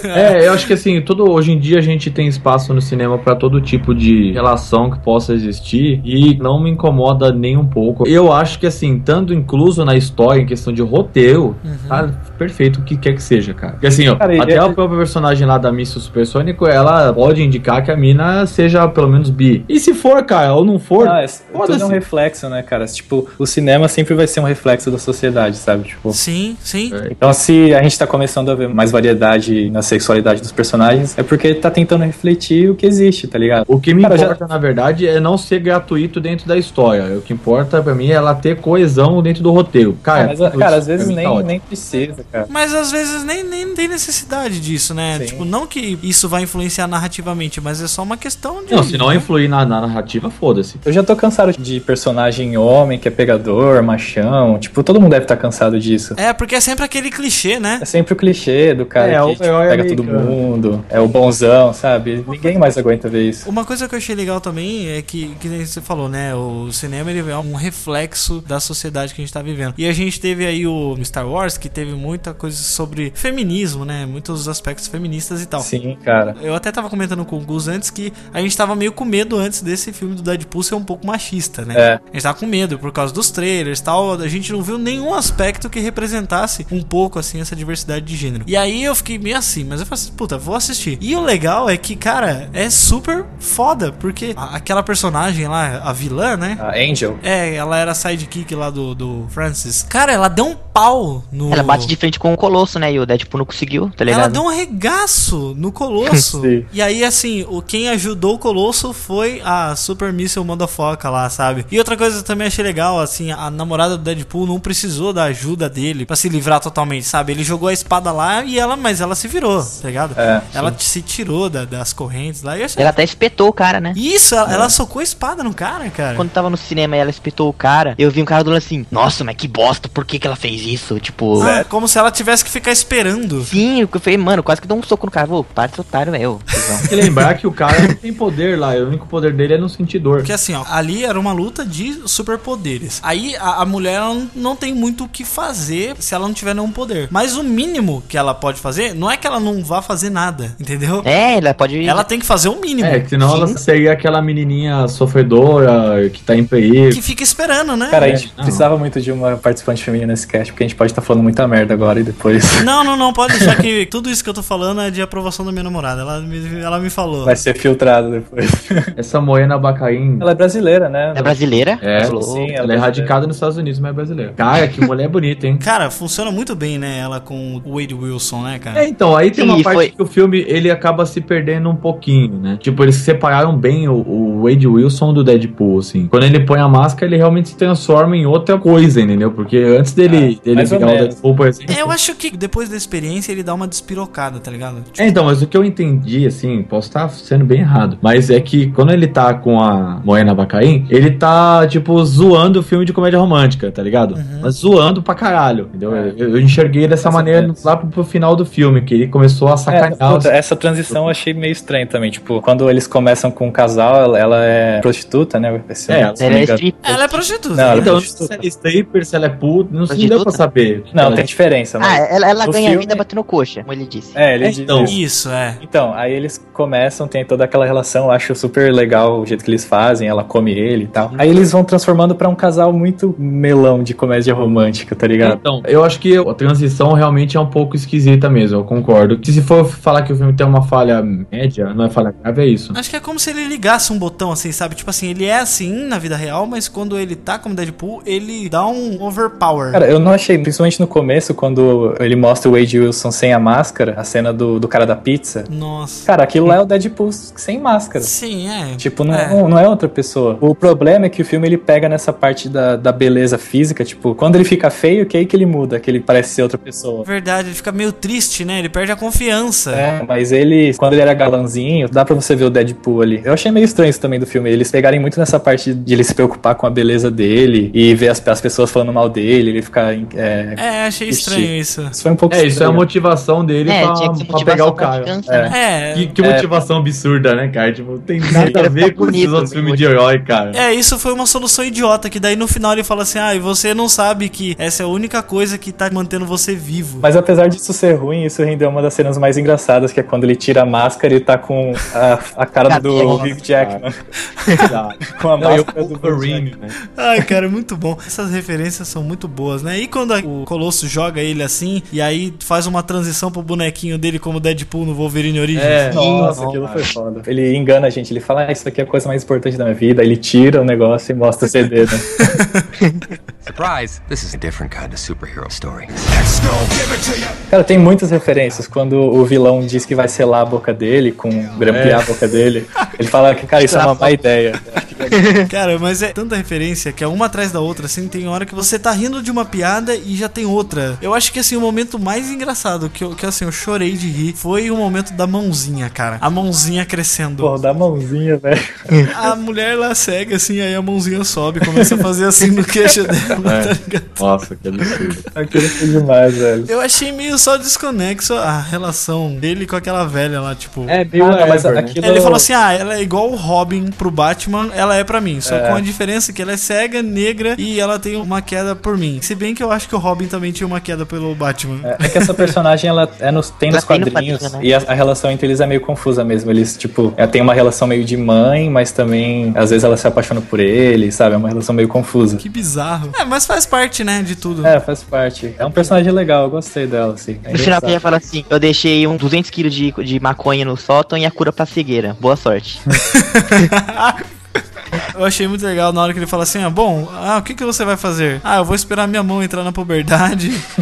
É, eu acho que assim, todo, hoje em dia a gente tem espaço no cinema pra todo tipo de relação que possa existir e não me incomoda nem um pouco. Eu acho que assim, estando incluso na história em questão de roteiro, tá perfeito o que quer que seja, cara. Porque assim, ó, Cara, até é- a própria personagem lá da Miss Supersônico, ela pode indicar que a mina seja pelo menos bi. E se for, cara, ou não for, Ah, é, tudo é um reflexo, né, cara? Tipo, o cinema sempre vai ser um reflexo da sociedade, sabe? Tipo, Sim, sim. então se a gente tá começando a ver mais variedade na sexualidade dos personagens, é porque tá tentando refletir o que existe, tá ligado? O que me Cara, já- importa, na verdade, é não ser gratuito dentro da história. O que importa pra mim é ela ter coesão dentro do roteiro. Cara, Ah, mas, cara, às vezes tá nem, nem precisa, cara. Mas às vezes nem, nem tem necessidade disso, né? Sim. Tipo, não que isso vai influenciar narrativamente, mas é só uma questão de. Não, se não influir na, na narrativa, foda-se. Eu já tô cansado de personagem homem que é pegador, machão. Tipo, todo mundo deve estar cansado disso. É, porque é sempre aquele clichê, né? É sempre o clichê do cara É, que o tipo, herói pega todo mundo, é o bonzão, sabe? Ninguém mais aguenta ver isso. Uma coisa que eu achei legal também é que, que nem você falou, né? O cinema ele é um reflexo da sociedade que a gente tá vivendo. E a gente teve aí o Star Wars, que teve muita coisa sobre feminismo, né? Muitos aspectos feministas e tal. Sim, cara. Eu até tava comentando com o Gus antes que a gente tava meio com medo antes desse filme do Deadpool ser um pouco machista, né? É. A gente tava com medo por causa dos trailers e tal. A gente não viu nenhum aspecto que representasse um pouco, assim, essa diversidade de gênero. E aí eu fiquei meio assim, mas eu falei assim, puta, vou assistir. E o legal é que, cara, é super foda, porque aquela personagem lá, a vilã, né? A Angel. É, ela era a sidekick lá do, do Francis. Cara, ela deu um pau no. Ela bate de frente com o Colosso, né? E o Deadpool não conseguiu, tá Ela ligado? deu um regaço no Colosso. (laughs) Sim. e aí, assim, o, quem ajudou o Colosso foi a Super Missile Motherfucker lá, sabe? E outra coisa que eu também achei legal, assim, a namorada do Deadpool não precisou da ajuda dele pra se livrar totalmente, sabe? Ele jogou a espada lá e ela, mas ela se virou, tá ligado? É, ela se tirou da- das correntes lá. E achei... Ela até espetou o cara, né? Isso, ela, ela socou a espada no cara, cara. Quando tava no cinema e ela espetou o cara, eu vi um cara falando assim, nossa, mas que bosta, por que que ela fez isso? Tipo... Ah, como se ela tivesse que ficar esperando. Sim, eu falei, mano, quase que dou um soco no cara. Vou, para de otário, velho. cuzão." (laughs) Tem que lembrar que o cara não tem poder lá. O único poder dele é no sentir dor. Porque assim, ó, ali era uma luta de superpoderes. Aí a, a mulher ela não, não tem muito o que fazer se ela não tiver nenhum poder. Mas o mínimo que ela pode fazer não é que ela não vá fazer nada, entendeu? É, ela pode... Ela tem que fazer o mínimo. É, que senão ela seria aquela menininha sofredora que tá em perigo. Que fica esperando, né? Cara, a É, gente não. precisava muito de uma participante feminina nesse cast, porque a gente pode estar falando muita merda agora e depois (laughs) Não, não, não, pode deixar que (laughs) tudo isso que eu tô falando é de aprovação da minha namorada. Ela me, ela me falou. vai ser filtrado depois. (laughs) Essa Moena Bacaim. Ela é brasileira, né? É brasileira? É, Falou. Sim, ela é radicada nos Estados Unidos, mas é brasileira. Cara, que mulher bonita, hein? Cara, funciona muito bem, né? Ela com o Wade Wilson, né, cara? É, então, aí tem Sim, uma parte foi- que o filme ele acaba se perdendo um pouquinho, né? Tipo, eles separaram bem o, o Wade Wilson do Deadpool, assim. Quando ele põe a máscara, ele realmente se transforma em outra coisa, entendeu? Porque antes dele, dele ou virar o. Deadpool, por exemplo. É, eu acho que depois da experiência ele dá uma despirocada, tá ligado? Tipo, É, então, mas o que eu entendi, assim, posso estar sendo bem errado, mas é que quando ele tá com a Moena Bacaim, ele tá, tipo, zoando o filme de comédia romântica, tá ligado? Uhum. Mas zoando pra caralho, entendeu? É. Eu, eu enxerguei dessa maneira menos. lá pro, pro final do filme, que ele começou a É, sacanear. puta, essa transição eu achei meio estranha também. Tipo, quando eles começam com um casal, ela, ela é prostituta, né? É, Ela me é ela é prostituta. Não, ela é então, prostituta. se ela é stripper, se ela é puta, não, não deu pra saber. Não, Ela- tem diferença, Ah, mas... ela, ela ganha filme- vida batendo coxa, como ele disse. É, ele É, diz então. isso. É. Então, aí eles começam, tem toda aquela relação, eu acho super legal o jeito que eles fazem, ela come ele e tal. Aí eles vão transformando pra um casal muito melão de comédia romântica, tá ligado? Então, eu acho que a transição realmente é um pouco esquisita mesmo, eu concordo. Que se for falar que o filme tem uma falha média, não é falha grave, é isso. Acho que é como se ele ligasse um botão assim, sabe? Tipo assim, ele é assim na vida real, mas quando ele tá como Deadpool, ele dá um overpower. Cara, eu não achei, principalmente no começo, quando ele mostra o Wade Wilson sem a máscara, a cena do, do cara da pizza. Nossa. Cara, aquilo lá é o Deadpool sem máscara. Sim, é. Tipo, não É. é. não é outra pessoa. O problema é que o filme ele pega nessa parte da, da beleza física, tipo, quando ele fica feio, que é aí que ele muda, que ele parece ser outra pessoa. Verdade, ele fica meio triste, né? Ele perde a confiança. É, mas ele, quando ele era galanzinho, dá pra você ver o Deadpool ali. Eu achei meio estranho isso também do filme. Eles pegarem muito nessa parte de ele se preocupar com a beleza dele e ver as, as pessoas falando mal dele, ele ficar. É, É, achei estranho isso. isso foi um pouco É, isso é a estranho. motivação dele É, pra, pra pegar o vingança, É. né? É. Que, que É. motivação absurda, né, cara? Tipo, tem nada a ver com esses bonito, outros bem filmes de herói, cara. É, isso foi uma solução idiota, que daí no final ele fala assim, ah, e você não sabe que essa é a única coisa que tá mantendo você vivo. Mas apesar disso ser ruim, isso rendeu uma das cenas mais engraçadas, que é quando ele tira a máscara e tá com a, a cara do? Hugh Jackman. Tá. (laughs) com a Não, máscara do Wolverine, né? Ai, cara, muito bom. Essas referências são muito boas, né? E quando a- o Colosso joga ele assim, e aí faz uma transição pro bonequinho dele como Deadpool no Wolverine Origins. É. Nossa, aquilo foi foda. Ele engana a gente, ele fala, ah, isso aqui é a coisa mais importante da minha vida, ele tira o negócio e mostra o CD, né? (laughs) Surprise! This is a different kind of superhero story. Cara, tem muitas referências. Quando o vilão diz que vai selar a boca dele, com grampear É. a boca dele, ele fala que, cara, isso é uma má ideia. (laughs) Cara, mas é tanta referência que é uma atrás da outra, assim, tem hora que você tá rindo de uma piada e já tem outra. Eu acho que, assim, o momento mais engraçado, que, eu, que assim, eu chorei de rir, foi o momento da mãozinha, cara. A mãozinha crescendo. Pô, dá a mãozinha, velho. (laughs) A mulher lá cega, assim, aí a mãozinha sobe, começa a fazer assim no queixo (laughs) dela, tá ligado? Nossa, que absurdo. Aquilo foi demais, velho. Eu achei meio só desconexo a relação dele com aquela velha lá, tipo. É, meio Ah, não, mas né? aquilo- Ele falou assim: ah, ela é igual o Robin pro Batman, ela é pra mim. Só É. com a diferença que ela é cega, negra e ela tem uma queda por mim. Se bem que eu acho que o Robin também tinha uma queda pelo Batman. É, é que essa personagem, ela é nos, tem Ela nos tem no quadrinhos, quadrinho, né? e a, a relação entre eles é meio confusa mesmo. Eles, tipo, ela tem uma relação meio de mãe, mas também, às vezes, ela se apaixona por ele, sabe? É uma relação meio confusa. Que bizarro. É, mas faz parte, né, de tudo. É, faz parte. É um personagem legal, eu gostei dela, assim. É No final ele fala assim: Eu deixei um 200 kg de, de maconha no sótão e a cura pra cegueira. Boa sorte. (laughs) Eu achei muito legal na hora que ele fala assim: ah, bom, ah, o que, que você vai fazer? Ah, eu vou esperar minha mão entrar na puberdade (laughs)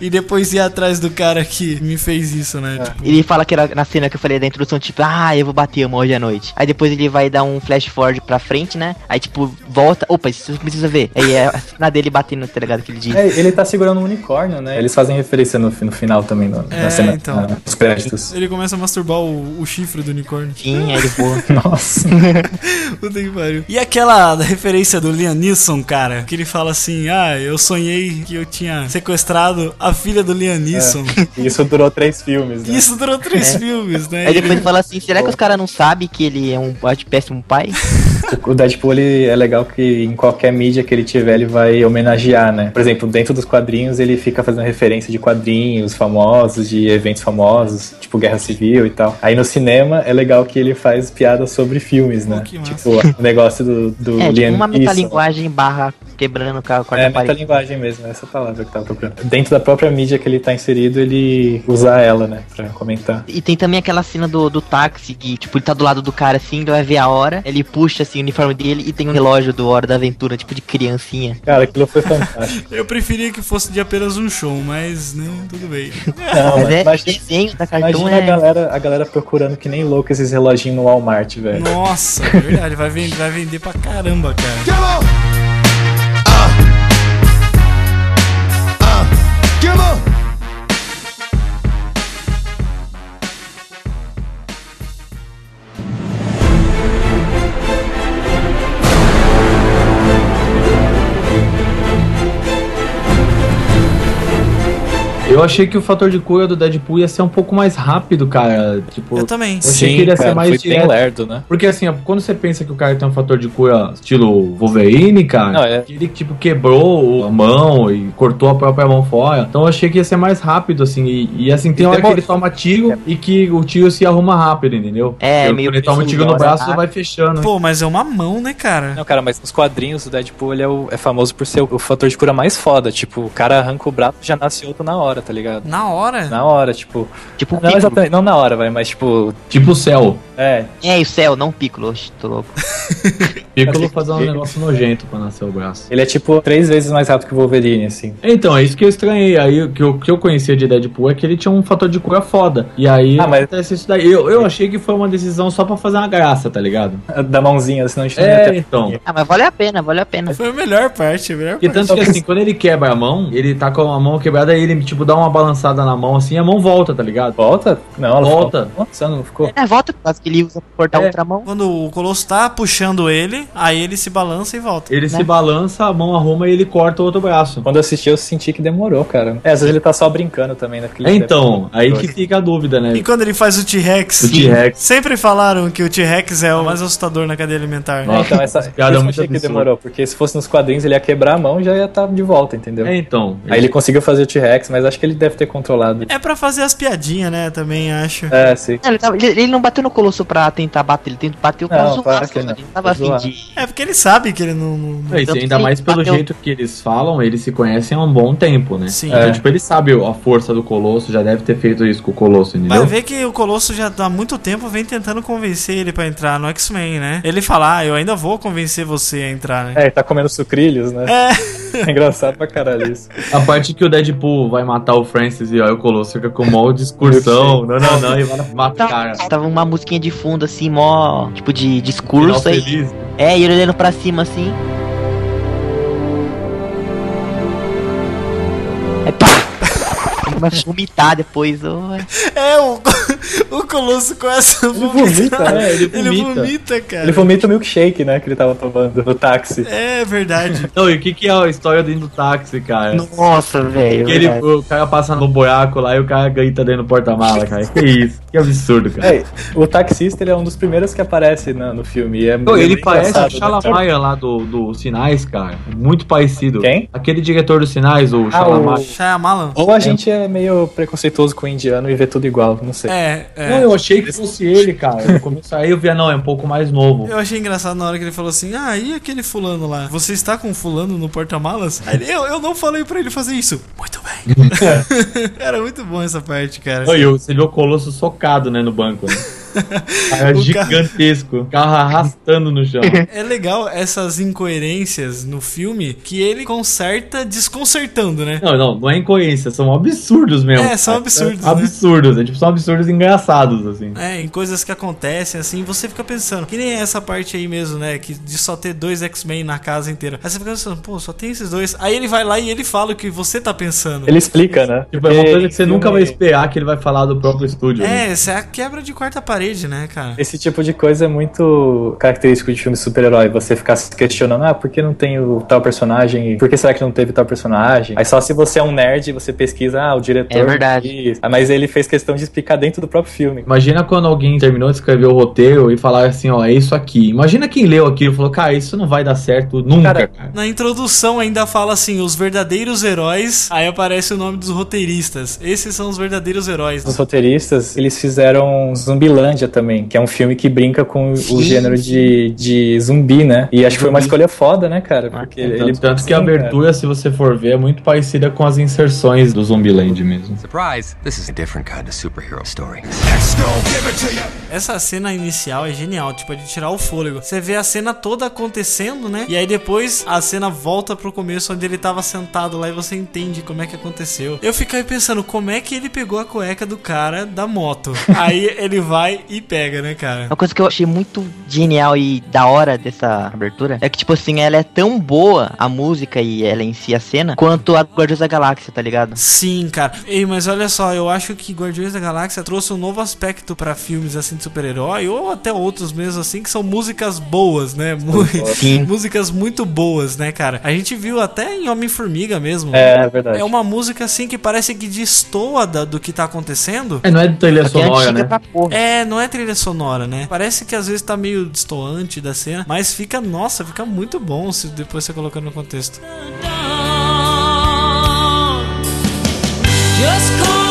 e, e depois ir atrás do cara que me fez isso, né? Tipo, Ele fala que era na cena que eu falei da introdução, tipo, ah, eu vou bater uma hoje à noite. Aí depois ele vai dar um flash forward pra frente, né? Aí tipo, volta. Opa, isso precisa ver. Aí é a cena dele batendo, tá ligado? Que ele diz. É, ele tá segurando um unicórnio, né? Eles fazem referência no, no final também, no, É, na cena, então. na- nos créditos. ele começa a masturbar o, o chifre do unicórnio. Sim, aí ele voa. (laughs) Nossa. (laughs) Puta que pariu. E aquela (laughs) referência do Liam Neeson, cara, que ele fala assim: Ah, eu sonhei que eu tinha sequestrado a filha do Liam Neeson. E (laughs) Isso durou três filmes, né? Isso durou três É. filmes, né? Aí depois ele fala assim: será que os caras não sabem que ele é um péssimo pai? (laughs) O Deadpool, ele é legal que em qualquer mídia que ele tiver, ele vai homenagear, né? Por exemplo, dentro dos quadrinhos, ele fica fazendo referência de quadrinhos famosos, de eventos famosos, tipo Guerra Civil e tal. Aí no cinema, é legal que ele faz piadas sobre filmes, né? tipo, o negócio do, do É, tipo uma Neeson. metalinguagem barra quebrando o carro É, metalinguagem mesmo, essa palavra que tava procurando. Dentro da própria mídia que ele tá inserido, ele usa ela, né? Pra comentar. E tem também aquela cena do, do táxi, que, tipo, ele tá do lado do cara assim, ele vai ver a hora, ele puxa assim o uniforme dele e tem um relógio do Hora da Aventura, tipo de criancinha. Cara, aquilo foi fantástico. (laughs) Eu preferia que fosse de apenas um show, mas, né, tudo bem. Não, Mas é imagina- desenho da Cartoon Imagina a é. galera, a galera procurando que nem louco esses reloginhos no Walmart, velho. Nossa, é verdade, vai vender, vai vender pra caramba, cara. Eu achei que o fator de cura do Deadpool ia ser um pouco mais rápido, cara. Tipo, Eu também. Eu achei que ele ia ser mais foi bem direto. lerdo, né? Porque assim, quando você pensa que o cara tem um fator de cura estilo Wolverine, cara, Não, é. ele tipo quebrou a mão e cortou a própria mão fora. Então eu achei que ia ser mais rápido, assim. E, e, assim, tem E hora que demora- ele toma tiro e que o tiro se arruma rápido, entendeu? É, Porque meio Quando ele toma um tiro no braço, rápido. vai fechando. Pô, mas é uma mão, né, cara? Não, cara, mas nos quadrinhos o Deadpool ele é, o- é famoso por ser o, o fator de cura mais foda. Tipo, o cara arranca o braço e já nasce outro na hora, tá ligado? Na hora? Na hora, tipo. Tipo Não, Piccolo. exatamente, não na hora, vai, mas tipo. Tipo o céu. É, É, e o céu, não o Piccolo. Oxe, tô louco. (laughs) Piccolo fazer um negócio nojento pra nascer o braço. ele é tipo três vezes mais rápido que o Wolverine, assim. Então, é isso que eu estranhei. Aí o que eu, que eu conhecia de Deadpool é que ele tinha um fator de cura foda. E aí Ah, mas- acontece isso daí. Eu, eu achei que foi uma decisão só pra fazer uma graça, tá ligado? Da mãozinha, senão a gente não ia É, ter- então. Ah, mas valeu a pena, valeu a pena. Foi a melhor parte, a melhor E parte. tanto que assim, quando ele quebra a mão, ele tá com a mão quebrada e ele, tipo, dá uma balançada na mão assim, a mão volta, tá ligado? Volta? Não, ela Volta. ficou. Nossa, não ficou. É, volta causa que ele usa pra cortar É. outra mão. Quando o Colosso tá puxando ele, aí ele se balança e volta. Ele se balança, a mão arruma e ele corta o outro braço. Quando eu assisti, eu senti que demorou, cara. É, às vezes ele tá só brincando também, né? É, então, aí que fica a dúvida, né? E quando ele faz o T-Rex? O T-Rex. Sempre falaram que o T-Rex é o mais assustador na cadeia alimentar. É, então, essa piada é eu muito achei que demorou, porque se fosse nos quadrinhos ele ia quebrar a mão e já ia estar de volta, entendeu? É, então. Aí ele conseguiu fazer o T-Rex, mas acho que ele deve ter controlado. É pra fazer as piadinhas, né? Também acho. É, sim. Não, Ele, tava- ele- ele não bateu no Colosso pra tentar bater, ele tentou bater o Não, Colosso claro que não. Ele tava afim Zoar. de... É porque ele sabe que ele não. não- É, isso, ainda que mais pelo bateu- jeito que eles falam, eles se conhecem há um bom tempo, né? Sim. Então, É. tipo, ele sabe a força do Colosso, já deve ter feito isso com o Colosso, Vai entendeu? ver que o Colosso já há muito tempo vem tentando convencer ele pra entrar no X-Men, né? Ele fala, ah, eu ainda vou convencer você a entrar, né? É, ele tá comendo sucrilhos, né? É. (laughs) engraçado pra caralho isso. A parte que o Deadpool vai matar o Francis e aí o Colosso fica com mó discursão. (laughs) Não, não, não, e vai matar o cara. Tava, uma musiquinha de fundo, assim, mó, tipo, de discurso aí. feliz. É, e ele olhando pra cima, assim. Aí, pá! Ele começa a vomitar depois. ô, É, o, (laughs) o Colosso começa a Ele vomita, vomitar. né? Ele Ele vomita. vomita, cara. Ele vomita o milkshake, né? Que ele tava tomando no táxi. É verdade. (laughs) Não, e o que, que é a história dentro do táxi, cara? Nossa, velho. Ele, o cara passa no boiaco lá e o cara grita dentro do porta-mala, cara. Que isso? Que absurdo, cara. É, o taxista ele é um dos primeiros que aparece na- no filme. e é ele parece o engraçado, né? Shalamaia lá do, do Sinais, cara. Muito parecido. Quem? Aquele diretor dos Sinais, o Ah, Shalamaia. o- Shyamalan? Ou a gente é meio preconceituoso com o indiano e vê tudo igual, não sei. É, é. Não, eu achei que fosse ele, cara. No começo aí eu via, não, é um pouco mais novo. Eu achei engraçado na hora que ele falou assim: Ah, e aquele fulano lá? Você está com fulano no porta-malas? Eu, eu não falei pra ele fazer isso. Muito bem. (laughs) (laughs) Era muito bom essa parte, cara. Oi, você viu o Colosso socado, né, no banco, né? (laughs) Cara (laughs) O gigantesco. O carro arrastando no chão. (laughs) É legal essas incoerências no filme que ele conserta desconcertando, né? Não, não, não é incoerência, são absurdos mesmo. É, são absurdos, né? Absurdos, é tipo, são absurdos engraçados, assim. É, em coisas que acontecem, assim, você fica pensando, que nem essa parte aí mesmo, né? Que de só ter dois X-Men na casa inteira. Aí você fica pensando, pô, só tem esses dois. Aí ele vai lá e ele fala o que você tá pensando. Ele explica, né? Tipo, é uma coisa que você nunca vai esperar que ele vai falar do próprio estúdio. né? É, essa é a quebra de quarta parede, né, cara? Esse tipo de coisa é muito característico de filme super-herói. Você ficar se questionando, ah, por que não tem o tal personagem? Por que será que não teve tal personagem? Aí só se você é um nerd, você pesquisa, ah, o diretor. É verdade. Ah, mas ele fez questão de explicar dentro do próprio filme. Imagina quando alguém terminou de escrever o roteiro e falar assim, ó, é isso aqui. Imagina quem leu aquilo e falou, cara, isso não vai dar certo nunca, Cara, cara. Na introdução ainda fala assim, os verdadeiros heróis. Aí aparece o nome dos roteiristas. Esses são os verdadeiros heróis. Os roteiristas, eles fizeram Zumbilândia também, que é um filme que brinca com o Sim, gênero de, de zumbi, né? E acho que foi uma escolha foda, né, cara? Porque Tanto, ele tanto que a abertura, se você for ver, é muito parecida com as inserções do Zumbiland mesmo. Surprise, this is a different kind of superhero story. Essa cena inicial é genial, tipo, é de tirar o fôlego. Você vê a cena toda acontecendo, né? E aí depois a cena volta pro começo onde ele tava sentado lá e você entende como é que aconteceu. Eu fiquei pensando, como é que ele pegou a cueca do cara da moto? (laughs) aí ele vai e pega, né, cara? Uma coisa que eu achei muito genial e da hora dessa abertura é que, tipo assim, ela é tão boa, a música e ela em si, a cena, quanto a Guardiões da Galáxia, tá ligado? Sim, cara. Ei, mas olha só, eu acho que Guardiões da Galáxia trouxe um novo aspecto pra filmes assim super-herói, ou até outros mesmo assim, que são músicas boas, né? (laughs) Sim. músicas muito boas, né, cara? A gente viu até em Homem-Formiga mesmo. É, é verdade. É uma música assim que parece que destoa da- do que tá acontecendo. É, não é trilha é sonora, antiga né? É, não é trilha sonora, né? Parece que às vezes tá meio destoante da cena, mas fica, nossa, fica muito bom se depois você colocar no contexto. Just call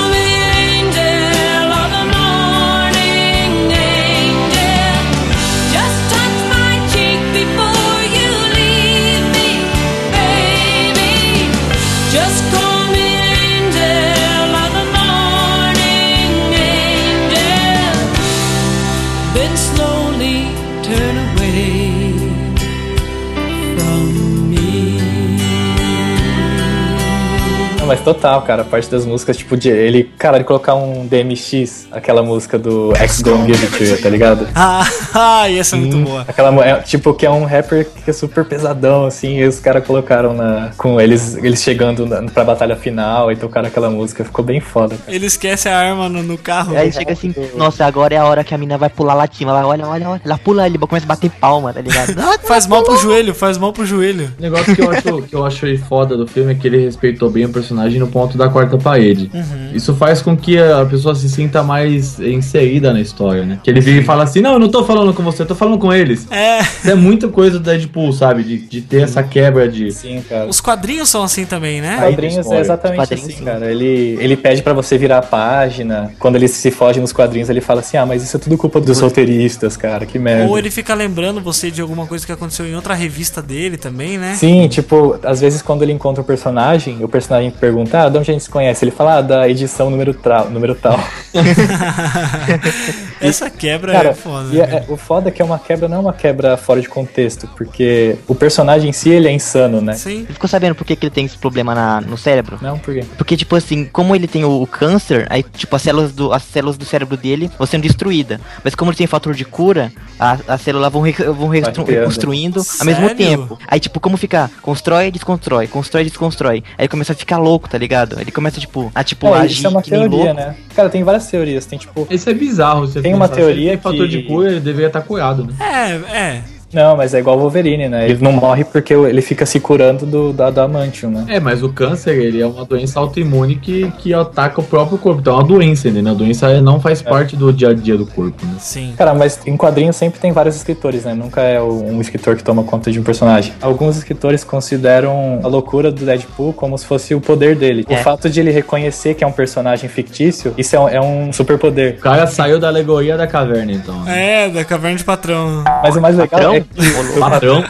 mas total, cara, a parte das músicas, tipo, de ele, cara, de colocar um DMX, aquela música do X Don't Give It tá ligado? (laughs) Ah, ah, (laughs) e essa é muito boa. Aquela, é, tipo, que é um rapper que é super pesadão, assim, e os caras colocaram na, com eles, eles chegando na, pra batalha final e tocaram aquela música, ficou bem foda, cara. Ele esquece a arma no, no carro. Aí chega assim, nossa, agora é a hora que a mina vai pular lá de cima. Ela olha, olha, olha. Ela pula ali, começa a bater palma, tá ligado? (laughs) Faz mal pro joelho, faz mal pro joelho. O negócio que eu acho que eu achei foda do filme é que ele respeitou bem o personagem personagem no ponto da quarta parede. Uhum. Isso faz com que a pessoa se sinta mais inserida na história, né? Que ele vira e fala assim: Não, eu não tô falando com você, eu tô falando com eles. É. Isso é muita coisa do Deadpool, sabe? De, de ter essa quebra de. Sim, cara. Os quadrinhos são assim também, né? quadrinhos é exatamente Quadrinhos, assim, sim. cara. Ele, ele pede pra você virar a página. Quando ele se foge nos quadrinhos, ele fala assim: Ah, mas isso é tudo culpa dos roteiristas, cara. Que merda. Ou ele fica lembrando você de alguma coisa que aconteceu em outra revista dele também, né? Sim, tipo, às vezes quando ele encontra o personagem, o personagem pergunta, ah, de onde a gente se conhece? Ele fala, ah, da edição número, tra- número tal. (laughs) Essa quebra Cara, é foda. e né, é- o foda é que é uma quebra, não é uma quebra fora de contexto, porque o personagem em si, ele é insano, né? Sim. Ele ficou sabendo por que, que ele tem esse problema na, no cérebro? Não, por quê? Porque, tipo assim, como ele tem o, o câncer, aí, tipo, as células, do, as células do cérebro dele vão sendo destruídas. Mas como ele tem fator de cura, a- as células vão, re, vão reconstruindo ao mesmo tempo. Aí, tipo, como ficar? Constrói, desconstrói, constrói, desconstrói. Aí começa a ficar louco, tá ligado? Ele começa, tipo, a, tipo, É, agir isso é uma que nem teoria, louco. né? Cara, tem várias teorias. Tem, tipo, Isso é bizarro. Você Tem uma teoria tem fator que- de cura, ele deveria estar curado, né? É, é. Não, mas é igual o Wolverine, né? Ele não morre porque ele fica se curando do, da adamantium, né? É, mas o câncer, ele é uma doença autoimune que, que ataca o próprio corpo. Então é uma doença, né? A doença não faz parte do dia a dia do corpo, né? Sim. Cara, mas em quadrinhos sempre tem vários escritores, né? Nunca é o- um escritor que toma conta de um personagem. Alguns escritores consideram a loucura do Deadpool como se fosse o poder dele. O É. fato de ele reconhecer que é um personagem fictício, isso é um, é um superpoder. O cara saiu da alegoria da caverna, então. né? É, da caverna de patrão. Mas o mais legal Patrão? é que (laughs) Patrão.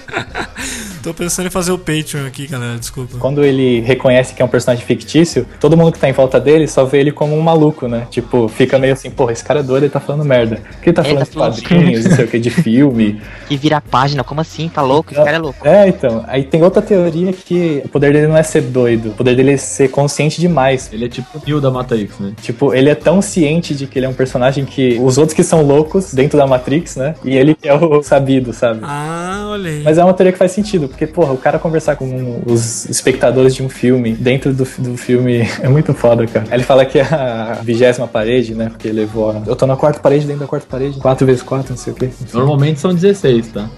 Tô pensando em fazer o Patreon aqui, galera. Desculpa. quando ele reconhece que é um personagem fictício, todo mundo que tá em volta dele só vê ele como um maluco, né? Tipo, fica meio assim, porra, esse cara é doido, ele tá falando merda. Por que ele tá Ele falando tá de quadrinhos, não sei o que, de (laughs) filme? Que vira a página, como assim? Tá louco? Esse cara é louco. É, então. Aí tem outra teoria que o poder dele não é ser doido, o poder dele é ser consciente demais. Ele é tipo o Neo da Matrix, né? Tipo, ele é tão ciente de que ele é um personagem que os outros que são loucos dentro da Matrix, né? E ele que é o sabido, sabe? Ah, olha aí. Mas é uma teoria que faz sentido, porque, porra, o cara conversar com os espectadores de um filme dentro do, do filme (laughs) é muito foda, cara. Ele fala que é a vigésima parede, né? Porque ele levou a... Eu tô na quarta parede dentro da quarta parede. 4 vezes 4 não sei o quê. Normalmente são 16, tá?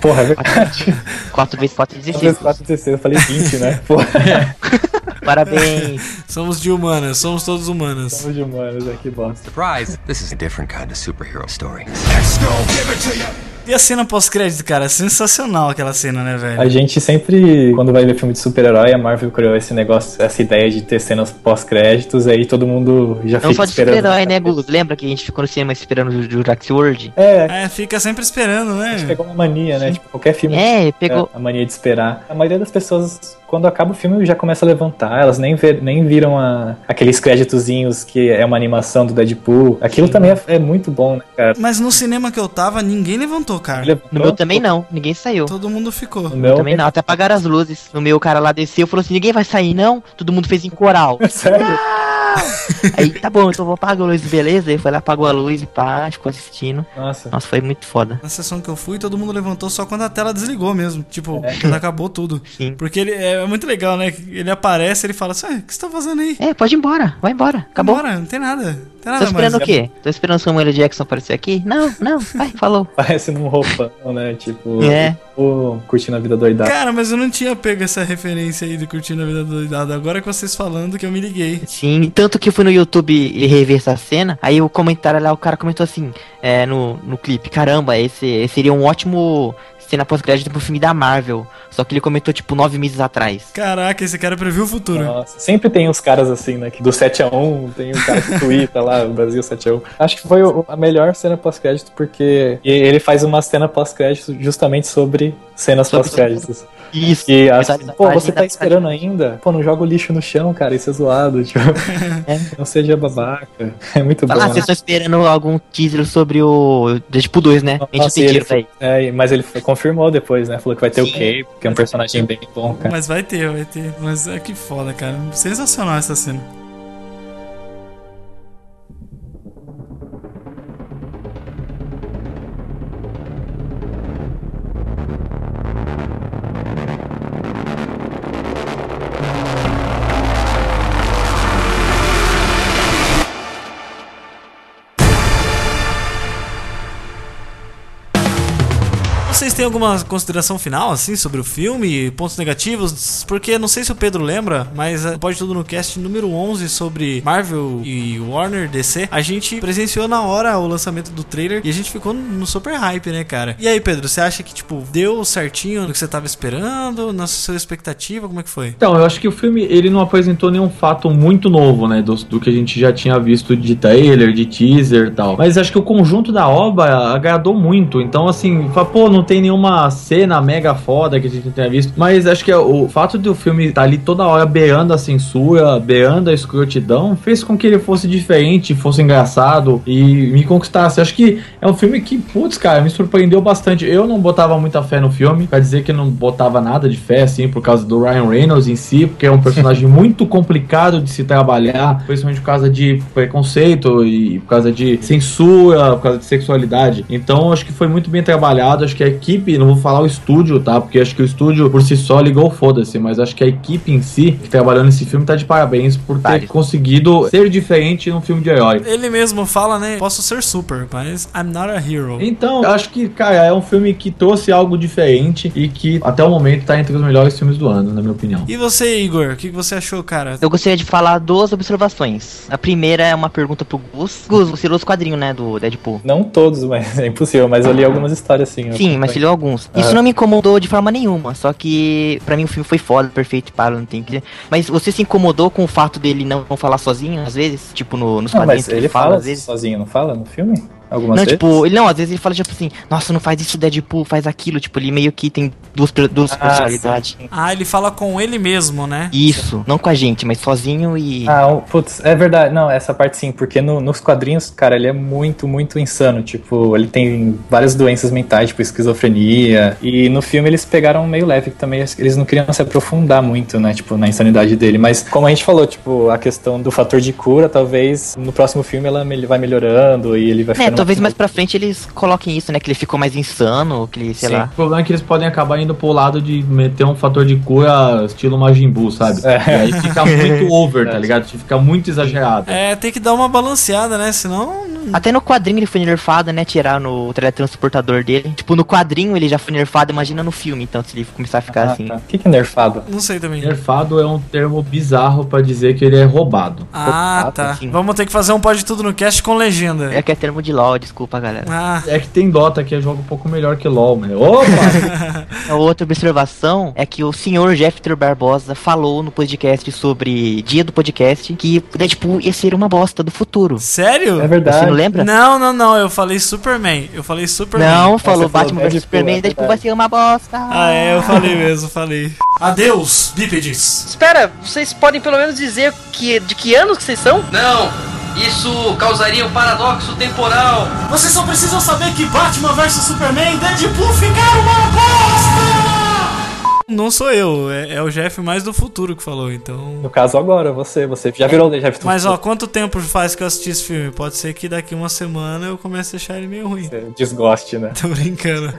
Porra, é verdade. (laughs) 4 vezes 4 4 16. vezes 4 16, eu falei 20, né? Porra, (laughs) Parabéns. Somos de humanas, somos todos humanas. somos de humanos, é que bosta. Surprise! This is a different kind of superhero story. E a cena pós-crédito, cara? Sensacional aquela cena, né, velho? A gente sempre, quando vai ver filme de super-herói, a Marvel criou esse negócio, essa ideia de ter cenas pós-créditos, aí todo mundo já Não fica só de esperando. super-herói, né, Gus? Lembra que a gente ficou no cinema esperando o Jurassic World? É, É, fica sempre esperando, a gente né? pegou uma mania, né? Tipo, qualquer filme É, pegou. a mania de esperar. A maioria das pessoas, quando acaba o filme, já começa a levantar. Elas nem, vê- nem viram a- aqueles créditozinhos que é uma animação do Deadpool. Aquilo também é, é muito bom, né, cara? Mas no cinema que eu tava, ninguém levantou, cara. Levantou? No meu também não, ninguém saiu. Todo mundo ficou. No meu Também não, até apagaram as luzes. No meu, o cara lá desceu e falou assim: ninguém vai sair, não? Todo mundo fez em coral. (laughs) Sério? (laughs) Aí, tá bom, então vou apagar a luz, beleza? Aí foi lá, apagou a luz e pá, ficou assistindo. Nossa. Nossa, foi muito foda. Na sessão que eu fui, todo mundo levantou só quando a tela desligou mesmo. Tipo, quando acabou tudo. Sim. Porque ele é muito legal, né? Ele aparece, ele fala assim: "Ah, o que você tá fazendo aí? É, pode ir embora, vai embora, acabou. Bora, não tem nada. Tem Tô esperando mais. o quê? Tô esperando o Samuel Jackson aparecer aqui? Não, não, vai, falou. (laughs) Parece num roupão, né? Tipo, É. o curtindo a vida doidada. Cara, mas eu não tinha pego essa referência aí de curtindo a vida doidada. Agora que vocês falando que eu me liguei. Sim, tanto que eu fui no YouTube e rever essa cena, aí o comentário lá, o cara comentou assim, é, no, no clipe, caramba, esse, esse seria um ótimo cena pós-crédito pro filme da Marvel. Só que ele comentou, tipo, nove meses atrás. Caraca, esse cara previu o futuro. Nossa, sempre tem uns caras assim, né? Que do 7x1, tem um cara que twitta lá, o Brasil 7x1. Acho que foi o- a melhor cena pós-crédito, porque ele faz uma cena pós-crédito justamente sobre cenas pós-créditos. Isso. E pô, você tá esperando ainda? Pô, não joga o lixo no chão, cara, isso é zoado. Tipo, (laughs) não seja babaca. É muito bom. Fala, ah, né? vocês estão esperando algum teaser sobre o Deadpool 2, né? A gente Nossa, ele foi- é, mas ele foi- confirmou depois, né? Falou que vai ter o Sim. Cape, que é um personagem bem bom, cara. Mas vai ter, vai ter. Mas é que foda, cara. Sensacional essa cena. Tem alguma consideração final, assim, sobre o filme? Pontos negativos? Porque não sei se o Pedro lembra, mas eh, pode tudo no cast número 11 sobre Marvel e Warner DC. A gente presenciou na hora o lançamento do trailer e a gente ficou no super hype, né, cara? E aí, Pedro, você acha que, tipo, deu certinho no que você tava esperando? Na sua expectativa? Como é que foi? Então, eu acho que o filme ele não apresentou nenhum fato muito novo, né? Do, do que a gente já tinha visto de trailer, de teaser e tal. Mas acho que o conjunto da obra agradou muito. Então, assim, pô, não tem nenhuma cena mega foda que a gente tenha visto. Mas acho que é o fato do filme estar ali toda hora beirando a censura, beirando a escrotidão, fez com que ele fosse diferente, fosse engraçado e me conquistasse. Acho que é um filme que, putz, cara, me surpreendeu bastante. Eu não botava muita fé no filme, pra dizer que não botava nada de fé, assim, por causa do Ryan Reynolds em si, porque é um personagem (laughs) muito complicado de se trabalhar, principalmente por causa de preconceito e por causa de censura, por causa de sexualidade. Então, acho que foi muito bem trabalhado. Acho que a equipe, não vou falar o estúdio, tá? Porque acho que o estúdio por si só ligou foda-se, mas acho que a equipe em si, que trabalhou nesse filme, tá de parabéns por ter Vários. conseguido ser diferente num filme de herói. Ele mesmo fala, né? Posso ser super, mas I'm not a hero. Então, eu acho que, cara, é um filme que trouxe algo diferente e que até o momento tá entre os melhores filmes do ano, na minha opinião. E você, Igor, o que você achou, cara? Eu gostaria de falar duas observações. A primeira é uma pergunta pro Gus. Gus, você leu os quadrinhos, né, do Deadpool? Não todos, mas é impossível, mas eu li algumas histórias assim. Sim, mas você leu alguns. Isso não me incomodou de forma nenhuma, só que pra mim o filme foi foda, perfeito, para, não tem que Mas você se incomodou com o fato dele não, falar sozinho, às vezes? Tipo, no, nos Não, quadrinhos que ele fala, fala às vezes? sozinho, não fala no filme? Algumas Não, vezes? tipo, ele não, às vezes ele fala tipo assim, nossa, não faz isso Deadpool, faz aquilo, tipo, ele meio que tem duas, duas Ah, personalidades. Ah, ele fala com ele mesmo, né? Isso, não com a gente, mas sozinho e. Ah, o- putz, é verdade. Não, essa parte sim, porque no- nos quadrinhos, cara, ele é muito, muito insano. Tipo, ele tem várias doenças mentais, tipo esquizofrenia. E no filme eles pegaram meio leve, que também eles não queriam se aprofundar muito, né? Tipo, na insanidade dele. Mas como a gente falou, tipo, a questão do fator de cura, talvez no próximo filme ela vai melhorando e ele vai É, ficando. Talvez mais pra frente eles coloquem isso, né? Que ele ficou mais insano, que ele, sei Sim. lá. O problema é que eles podem acabar indo pro lado de meter um fator de cura estilo Majin Buu, sabe? É. E aí fica muito (laughs) over, tá ligado? Fica muito exagerado. É, tem que dar uma balanceada, né? Senão. Não- Até no quadrinho ele foi nerfado, né? Tirar no teletransportador dele. Tipo, no quadrinho ele já foi nerfado, imagina no filme, então, se ele começar a ficar Ah, assim. tá. O que, que é nerfado? Não sei também. Nerfado é um termo bizarro pra dizer que ele é roubado. Ah, tá. sim. Vamos ter que fazer um pode tudo no cast com legenda. É que é termo de LOL, desculpa, galera. Ah, É que tem Dota que é jogo um pouco melhor que LoL, mano. Opa! A (laughs) outra observação é que o senhor Jeffter Barbosa falou no podcast sobre dia do podcast que Deadpool ia ser uma bosta do futuro. sério? É verdade. Lembra? Não, não, não. Eu falei Superman. Eu falei Superman. Não, falou Batman vs Deadpool, Superman, é Deadpool verdade. vai ser uma bosta. Ah, é, eu falei mesmo, falei. Adeus, bípedes. Espera, vocês podem pelo menos dizer que, de que anos que vocês são? Não, isso causaria um paradoxo temporal. Vocês só precisam saber que Batman vs Superman e Deadpool ficaram uma bosta! Não sou eu, é, é o Jeff mais do futuro que falou, então. No caso agora, você, você já virou o Jeff do Mas ó, futuro. quanto tempo faz que eu assisti esse filme? Pode ser que daqui uma semana eu comece a achar ele meio ruim. Desgoste, né? (laughs) Tô brincando.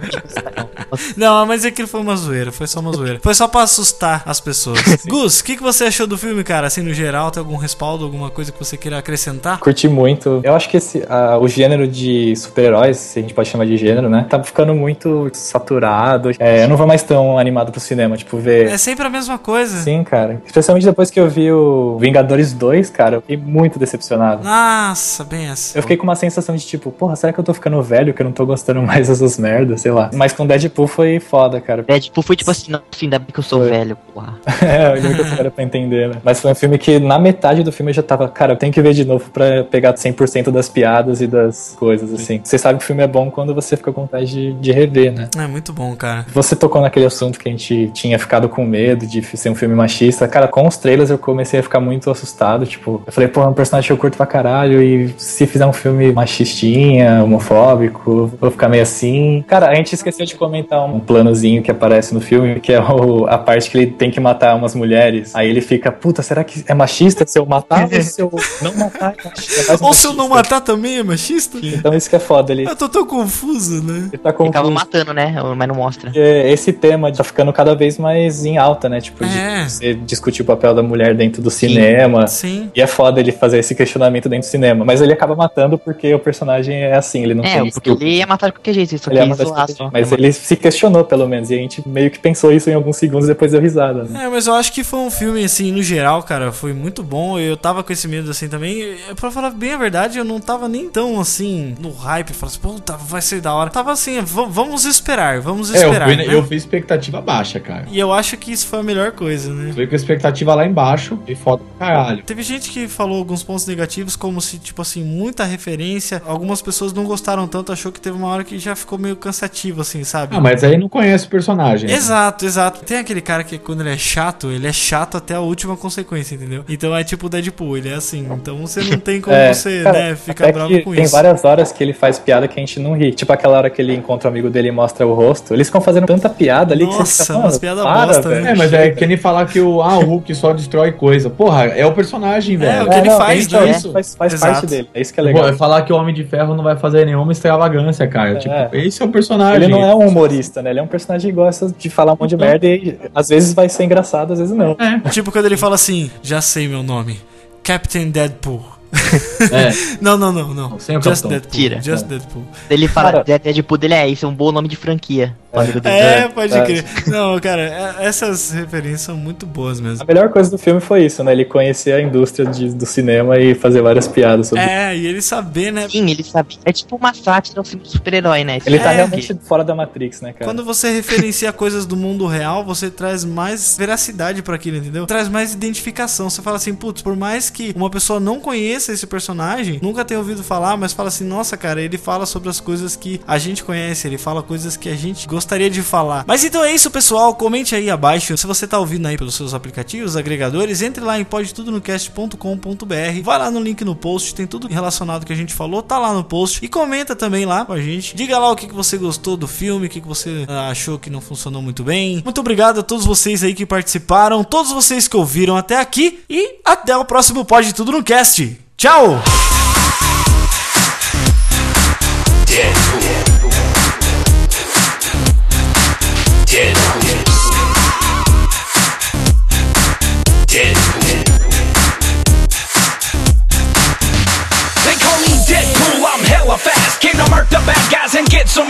Não, mas aquilo foi uma zoeira, foi só uma zoeira. Foi só pra assustar as pessoas. (laughs) Gus, o que, que você achou do filme, cara? Assim, no geral, tem algum respaldo, alguma coisa que você queira acrescentar? Curti muito. Eu acho que esse, ah, o gênero de super-heróis, se a gente pode chamar de gênero, né? Tá ficando muito saturado. É, eu não vou mais tão animado pro cinema, tipo, ver. É sempre a mesma coisa. Sim, cara. Especialmente depois que eu vi o Vingadores 2, cara, eu fiquei muito decepcionado. Nossa, bem assim. Eu fiquei com uma sensação de tipo, porra, será que eu tô ficando velho que eu não tô gostando (laughs) mais dessas merdas, sei lá. Mas com Deadpool foi foda, cara. Deadpool foi tipo assim, nossa, ainda bem que eu sou Foi. velho, porra. (laughs) é, eu nunca era pra entender, né? Mas foi um filme que na metade do filme eu já tava, cara, eu tenho que ver de novo pra pegar 100% das piadas e das coisas, assim. Você sabe que o filme é bom quando você fica com vontade de, de rever, né? É muito bom, cara. Você tocou naquele assunto que a gente tinha ficado com medo de ser um filme machista. Cara, com os trailers eu comecei a ficar muito assustado. Tipo, eu falei, pô, é um personagem que eu curto pra caralho. E se fizer um filme machistinha, homofóbico, vou ficar meio assim. Cara, a gente esqueceu de comentar um planozinho que aparece no filme, que é o- a parte que ele tem que matar umas mulheres. Aí ele fica, puta, será que é machista se eu matar ou se eu (laughs) não matar? É machista, é Ou se eu não matar também é machista? Então isso que é foda. Ele, Eu tô tão confuso, né? ele tá confuso. matando, né? Mas não mostra. Porque esse tema de tá ficando cada cada vez mais em alta, né? Tipo, de É. você discutir o papel da mulher dentro do cinema. Sim. E é foda ele fazer esse questionamento dentro do cinema. Mas ele acaba matando porque o personagem é assim, ele não É, tem porque ele ia matar de qualquer jeito, isso Ele ia aqui matar de zoar qualquer só. jeito. Mas ele se questionou, pelo menos. E a gente meio que pensou isso em alguns segundos depois deu risada, né? É, mas eu acho que foi um filme, assim, no geral, cara, foi muito bom. Eu tava com esse medo, assim, também. Pra falar bem a verdade, eu não tava nem tão, assim, no hype. Falei assim, puta, vai ser da hora. Tava assim, vamos esperar, vamos É, eu esperar. fui, né? eu fui expectativa baixa, E eu acho que isso foi a melhor coisa, né? Fui com a expectativa lá embaixo e foda pra caralho. Teve gente que falou alguns pontos negativos, como se, tipo assim, muita referência. Algumas pessoas não gostaram tanto, achou que teve uma hora que já ficou meio cansativo, assim, sabe? Ah, mas aí não conhece o personagem. Exato, exato. Tem aquele cara que quando ele é chato, ele é chato até a última consequência, entendeu? Então é tipo o Deadpool, ele é assim. Então você não tem como (laughs) É, você, cara, né, ficar bravo que com tem isso. várias horas que ele faz piada que a gente não ri. Tipo aquela hora que ele encontra o amigo dele e mostra o rosto. Eles ficam fazendo tanta piada ali que Nossa, você fica, umas "Mano, piadas bosta, né?" velho." É, mas é que nem falar que o, ah, o Hulk só destrói coisa. Porra, é o personagem, velho. o que ele não, faz, então, né? Isso faz, faz parte dele. É isso que é Pô, legal. é falar que o Homem de Ferro não vai fazer nenhuma extravagância, cara. Tipo, esse é o personagem. Ele não é um humorista, né? Ele é um personagem que gosta de falar um monte de Uhum. merda e às vezes vai ser engraçado, às vezes não. Tipo quando ele fala assim, já sei meu nome. Captain Deadpool. É. (laughs) não, não, não, não. Sem o Just capitão. Deadpool. Tira. Just Deadpool. Ele fala, Cara- Dead- Deadpool dele é isso, é um bom nome de franquia. Amigo dele. É, pode é. crer. Não, cara, é- essas referências são muito boas mesmo. A melhor coisa do filme foi isso, né? Ele conhecer a indústria de- do cinema e fazer várias piadas sobre É, e ele saber, né? Sim, ele sabe. É tipo uma sátira ao filme de super-herói, né? Ele tá É. realmente fora da Matrix, né, cara? Quando você referencia (laughs) coisas do mundo real, você traz mais veracidade pra aquilo, entendeu? Traz mais identificação. Você fala assim, putz, por mais que uma pessoa não conheça esse personagem, nunca tenha ouvido falar, mas fala assim, nossa, cara, ele fala sobre as coisas que a gente conhece, ele fala coisas que a gente gostaria de falar. Mas então é isso, pessoal. Comente aí abaixo se você tá ouvindo aí pelos seus aplicativos, agregadores, entre lá em podtudonocast.com.br. Vai lá no link no post, tem tudo relacionado que a gente falou, tá lá no post e comenta também lá com a gente. Diga lá o que, que você gostou do filme, o que, que você ah, achou que não funcionou muito bem. Muito obrigado a todos vocês aí que participaram, todos vocês que ouviram até aqui e até o próximo Pode Tudo no Cast. Tchau! They call me Deadpool, I'm hella fast. The bad guys and get some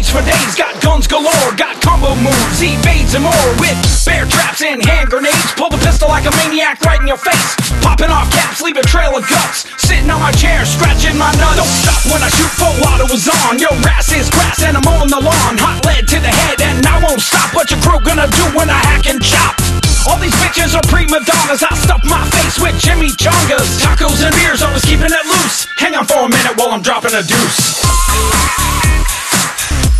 For days, got guns galore, got combo moves, evades and more. With bear traps and hand grenades, pull the pistol like a maniac right in your face. Popping off caps, leave a trail of guts. Sitting on my chair, scratching my nuts. Don't stop when I shoot, full auto is on. Your ass is grass and I'm on the lawn. Hot lead to the head and I won't stop. What your crew gonna do when I hack and chop? All these bitches are prima donnas. I stuff my face with Jimmy Chongas. Tacos and beers, always keeping it loose. Hang on for a minute while I'm dropping a deuce.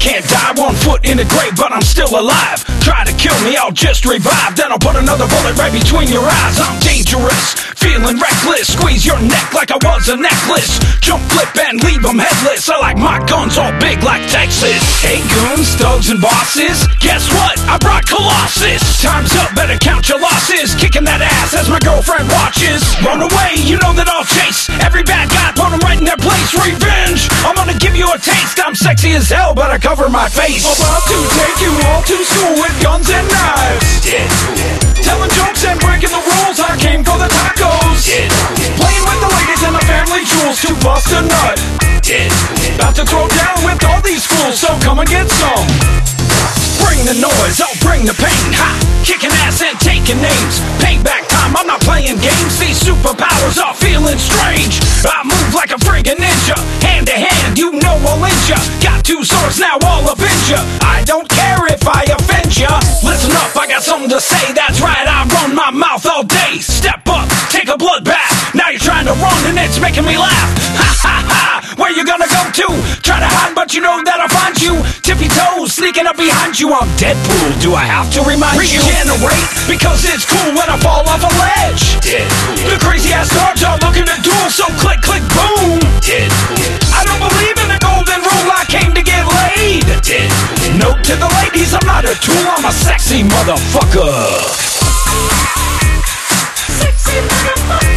Can't die one foot in the grave, but I'm still alive. Try to kill me, I'll just revive. Then I'll put another bullet right between your eyes. I'm dangerous, feeling reckless. Squeeze your neck like I was a necklace. Jump, flip, and leave them headless. I like my guns all big like Texas. Hey, goons, thugs, and bosses. Guess what? I brought Colossus. Time's up, better count your losses. Kicking that ass as my girlfriend watches. Run away, you know that I'll chase. Every bad guy, put 'em right in their place. Revenge, I'm gonna give you a taste. I'm sexy as hell, but I cover my face. About to take you all to school with guns and knives. Telling jokes and breaking the rules. I came for the tacos. Playing with the ladies and the family jewels to bust a nut. About to throw down with all these fools, so come and get some. Bring the noise, I'll bring the pain. Ha! Kicking ass and taking names. Payback time, I'm not playing games. These superpowers are feeling strange. I move like a friggin' ninja. Hand to hand, you know I'll end ya. Got two swords, now I'll avenge ya. I don't care if I offend ya. Listen up, I got something to say. That's right, I run my mouth all day. Step up, take a bloodbath. Now you're trying to run and it's making me laugh. (laughs) Ha ha ha! Where you gonna go to? Try to hide, but you know that I'll find you. Tippy toes, sneaking up behind you. I'm Deadpool, do I have to remind Regenerate, you? Regenerate, because it's cool when I fall off a ledge. Deadpool. The crazy ass nerds are looking to duel, so click, click, boom. Deadpool. I don't believe in the golden rule, I came to get laid. Deadpool. Note to the ladies, I'm not a tool, I'm a sexy motherfucker. Sexy motherfucker.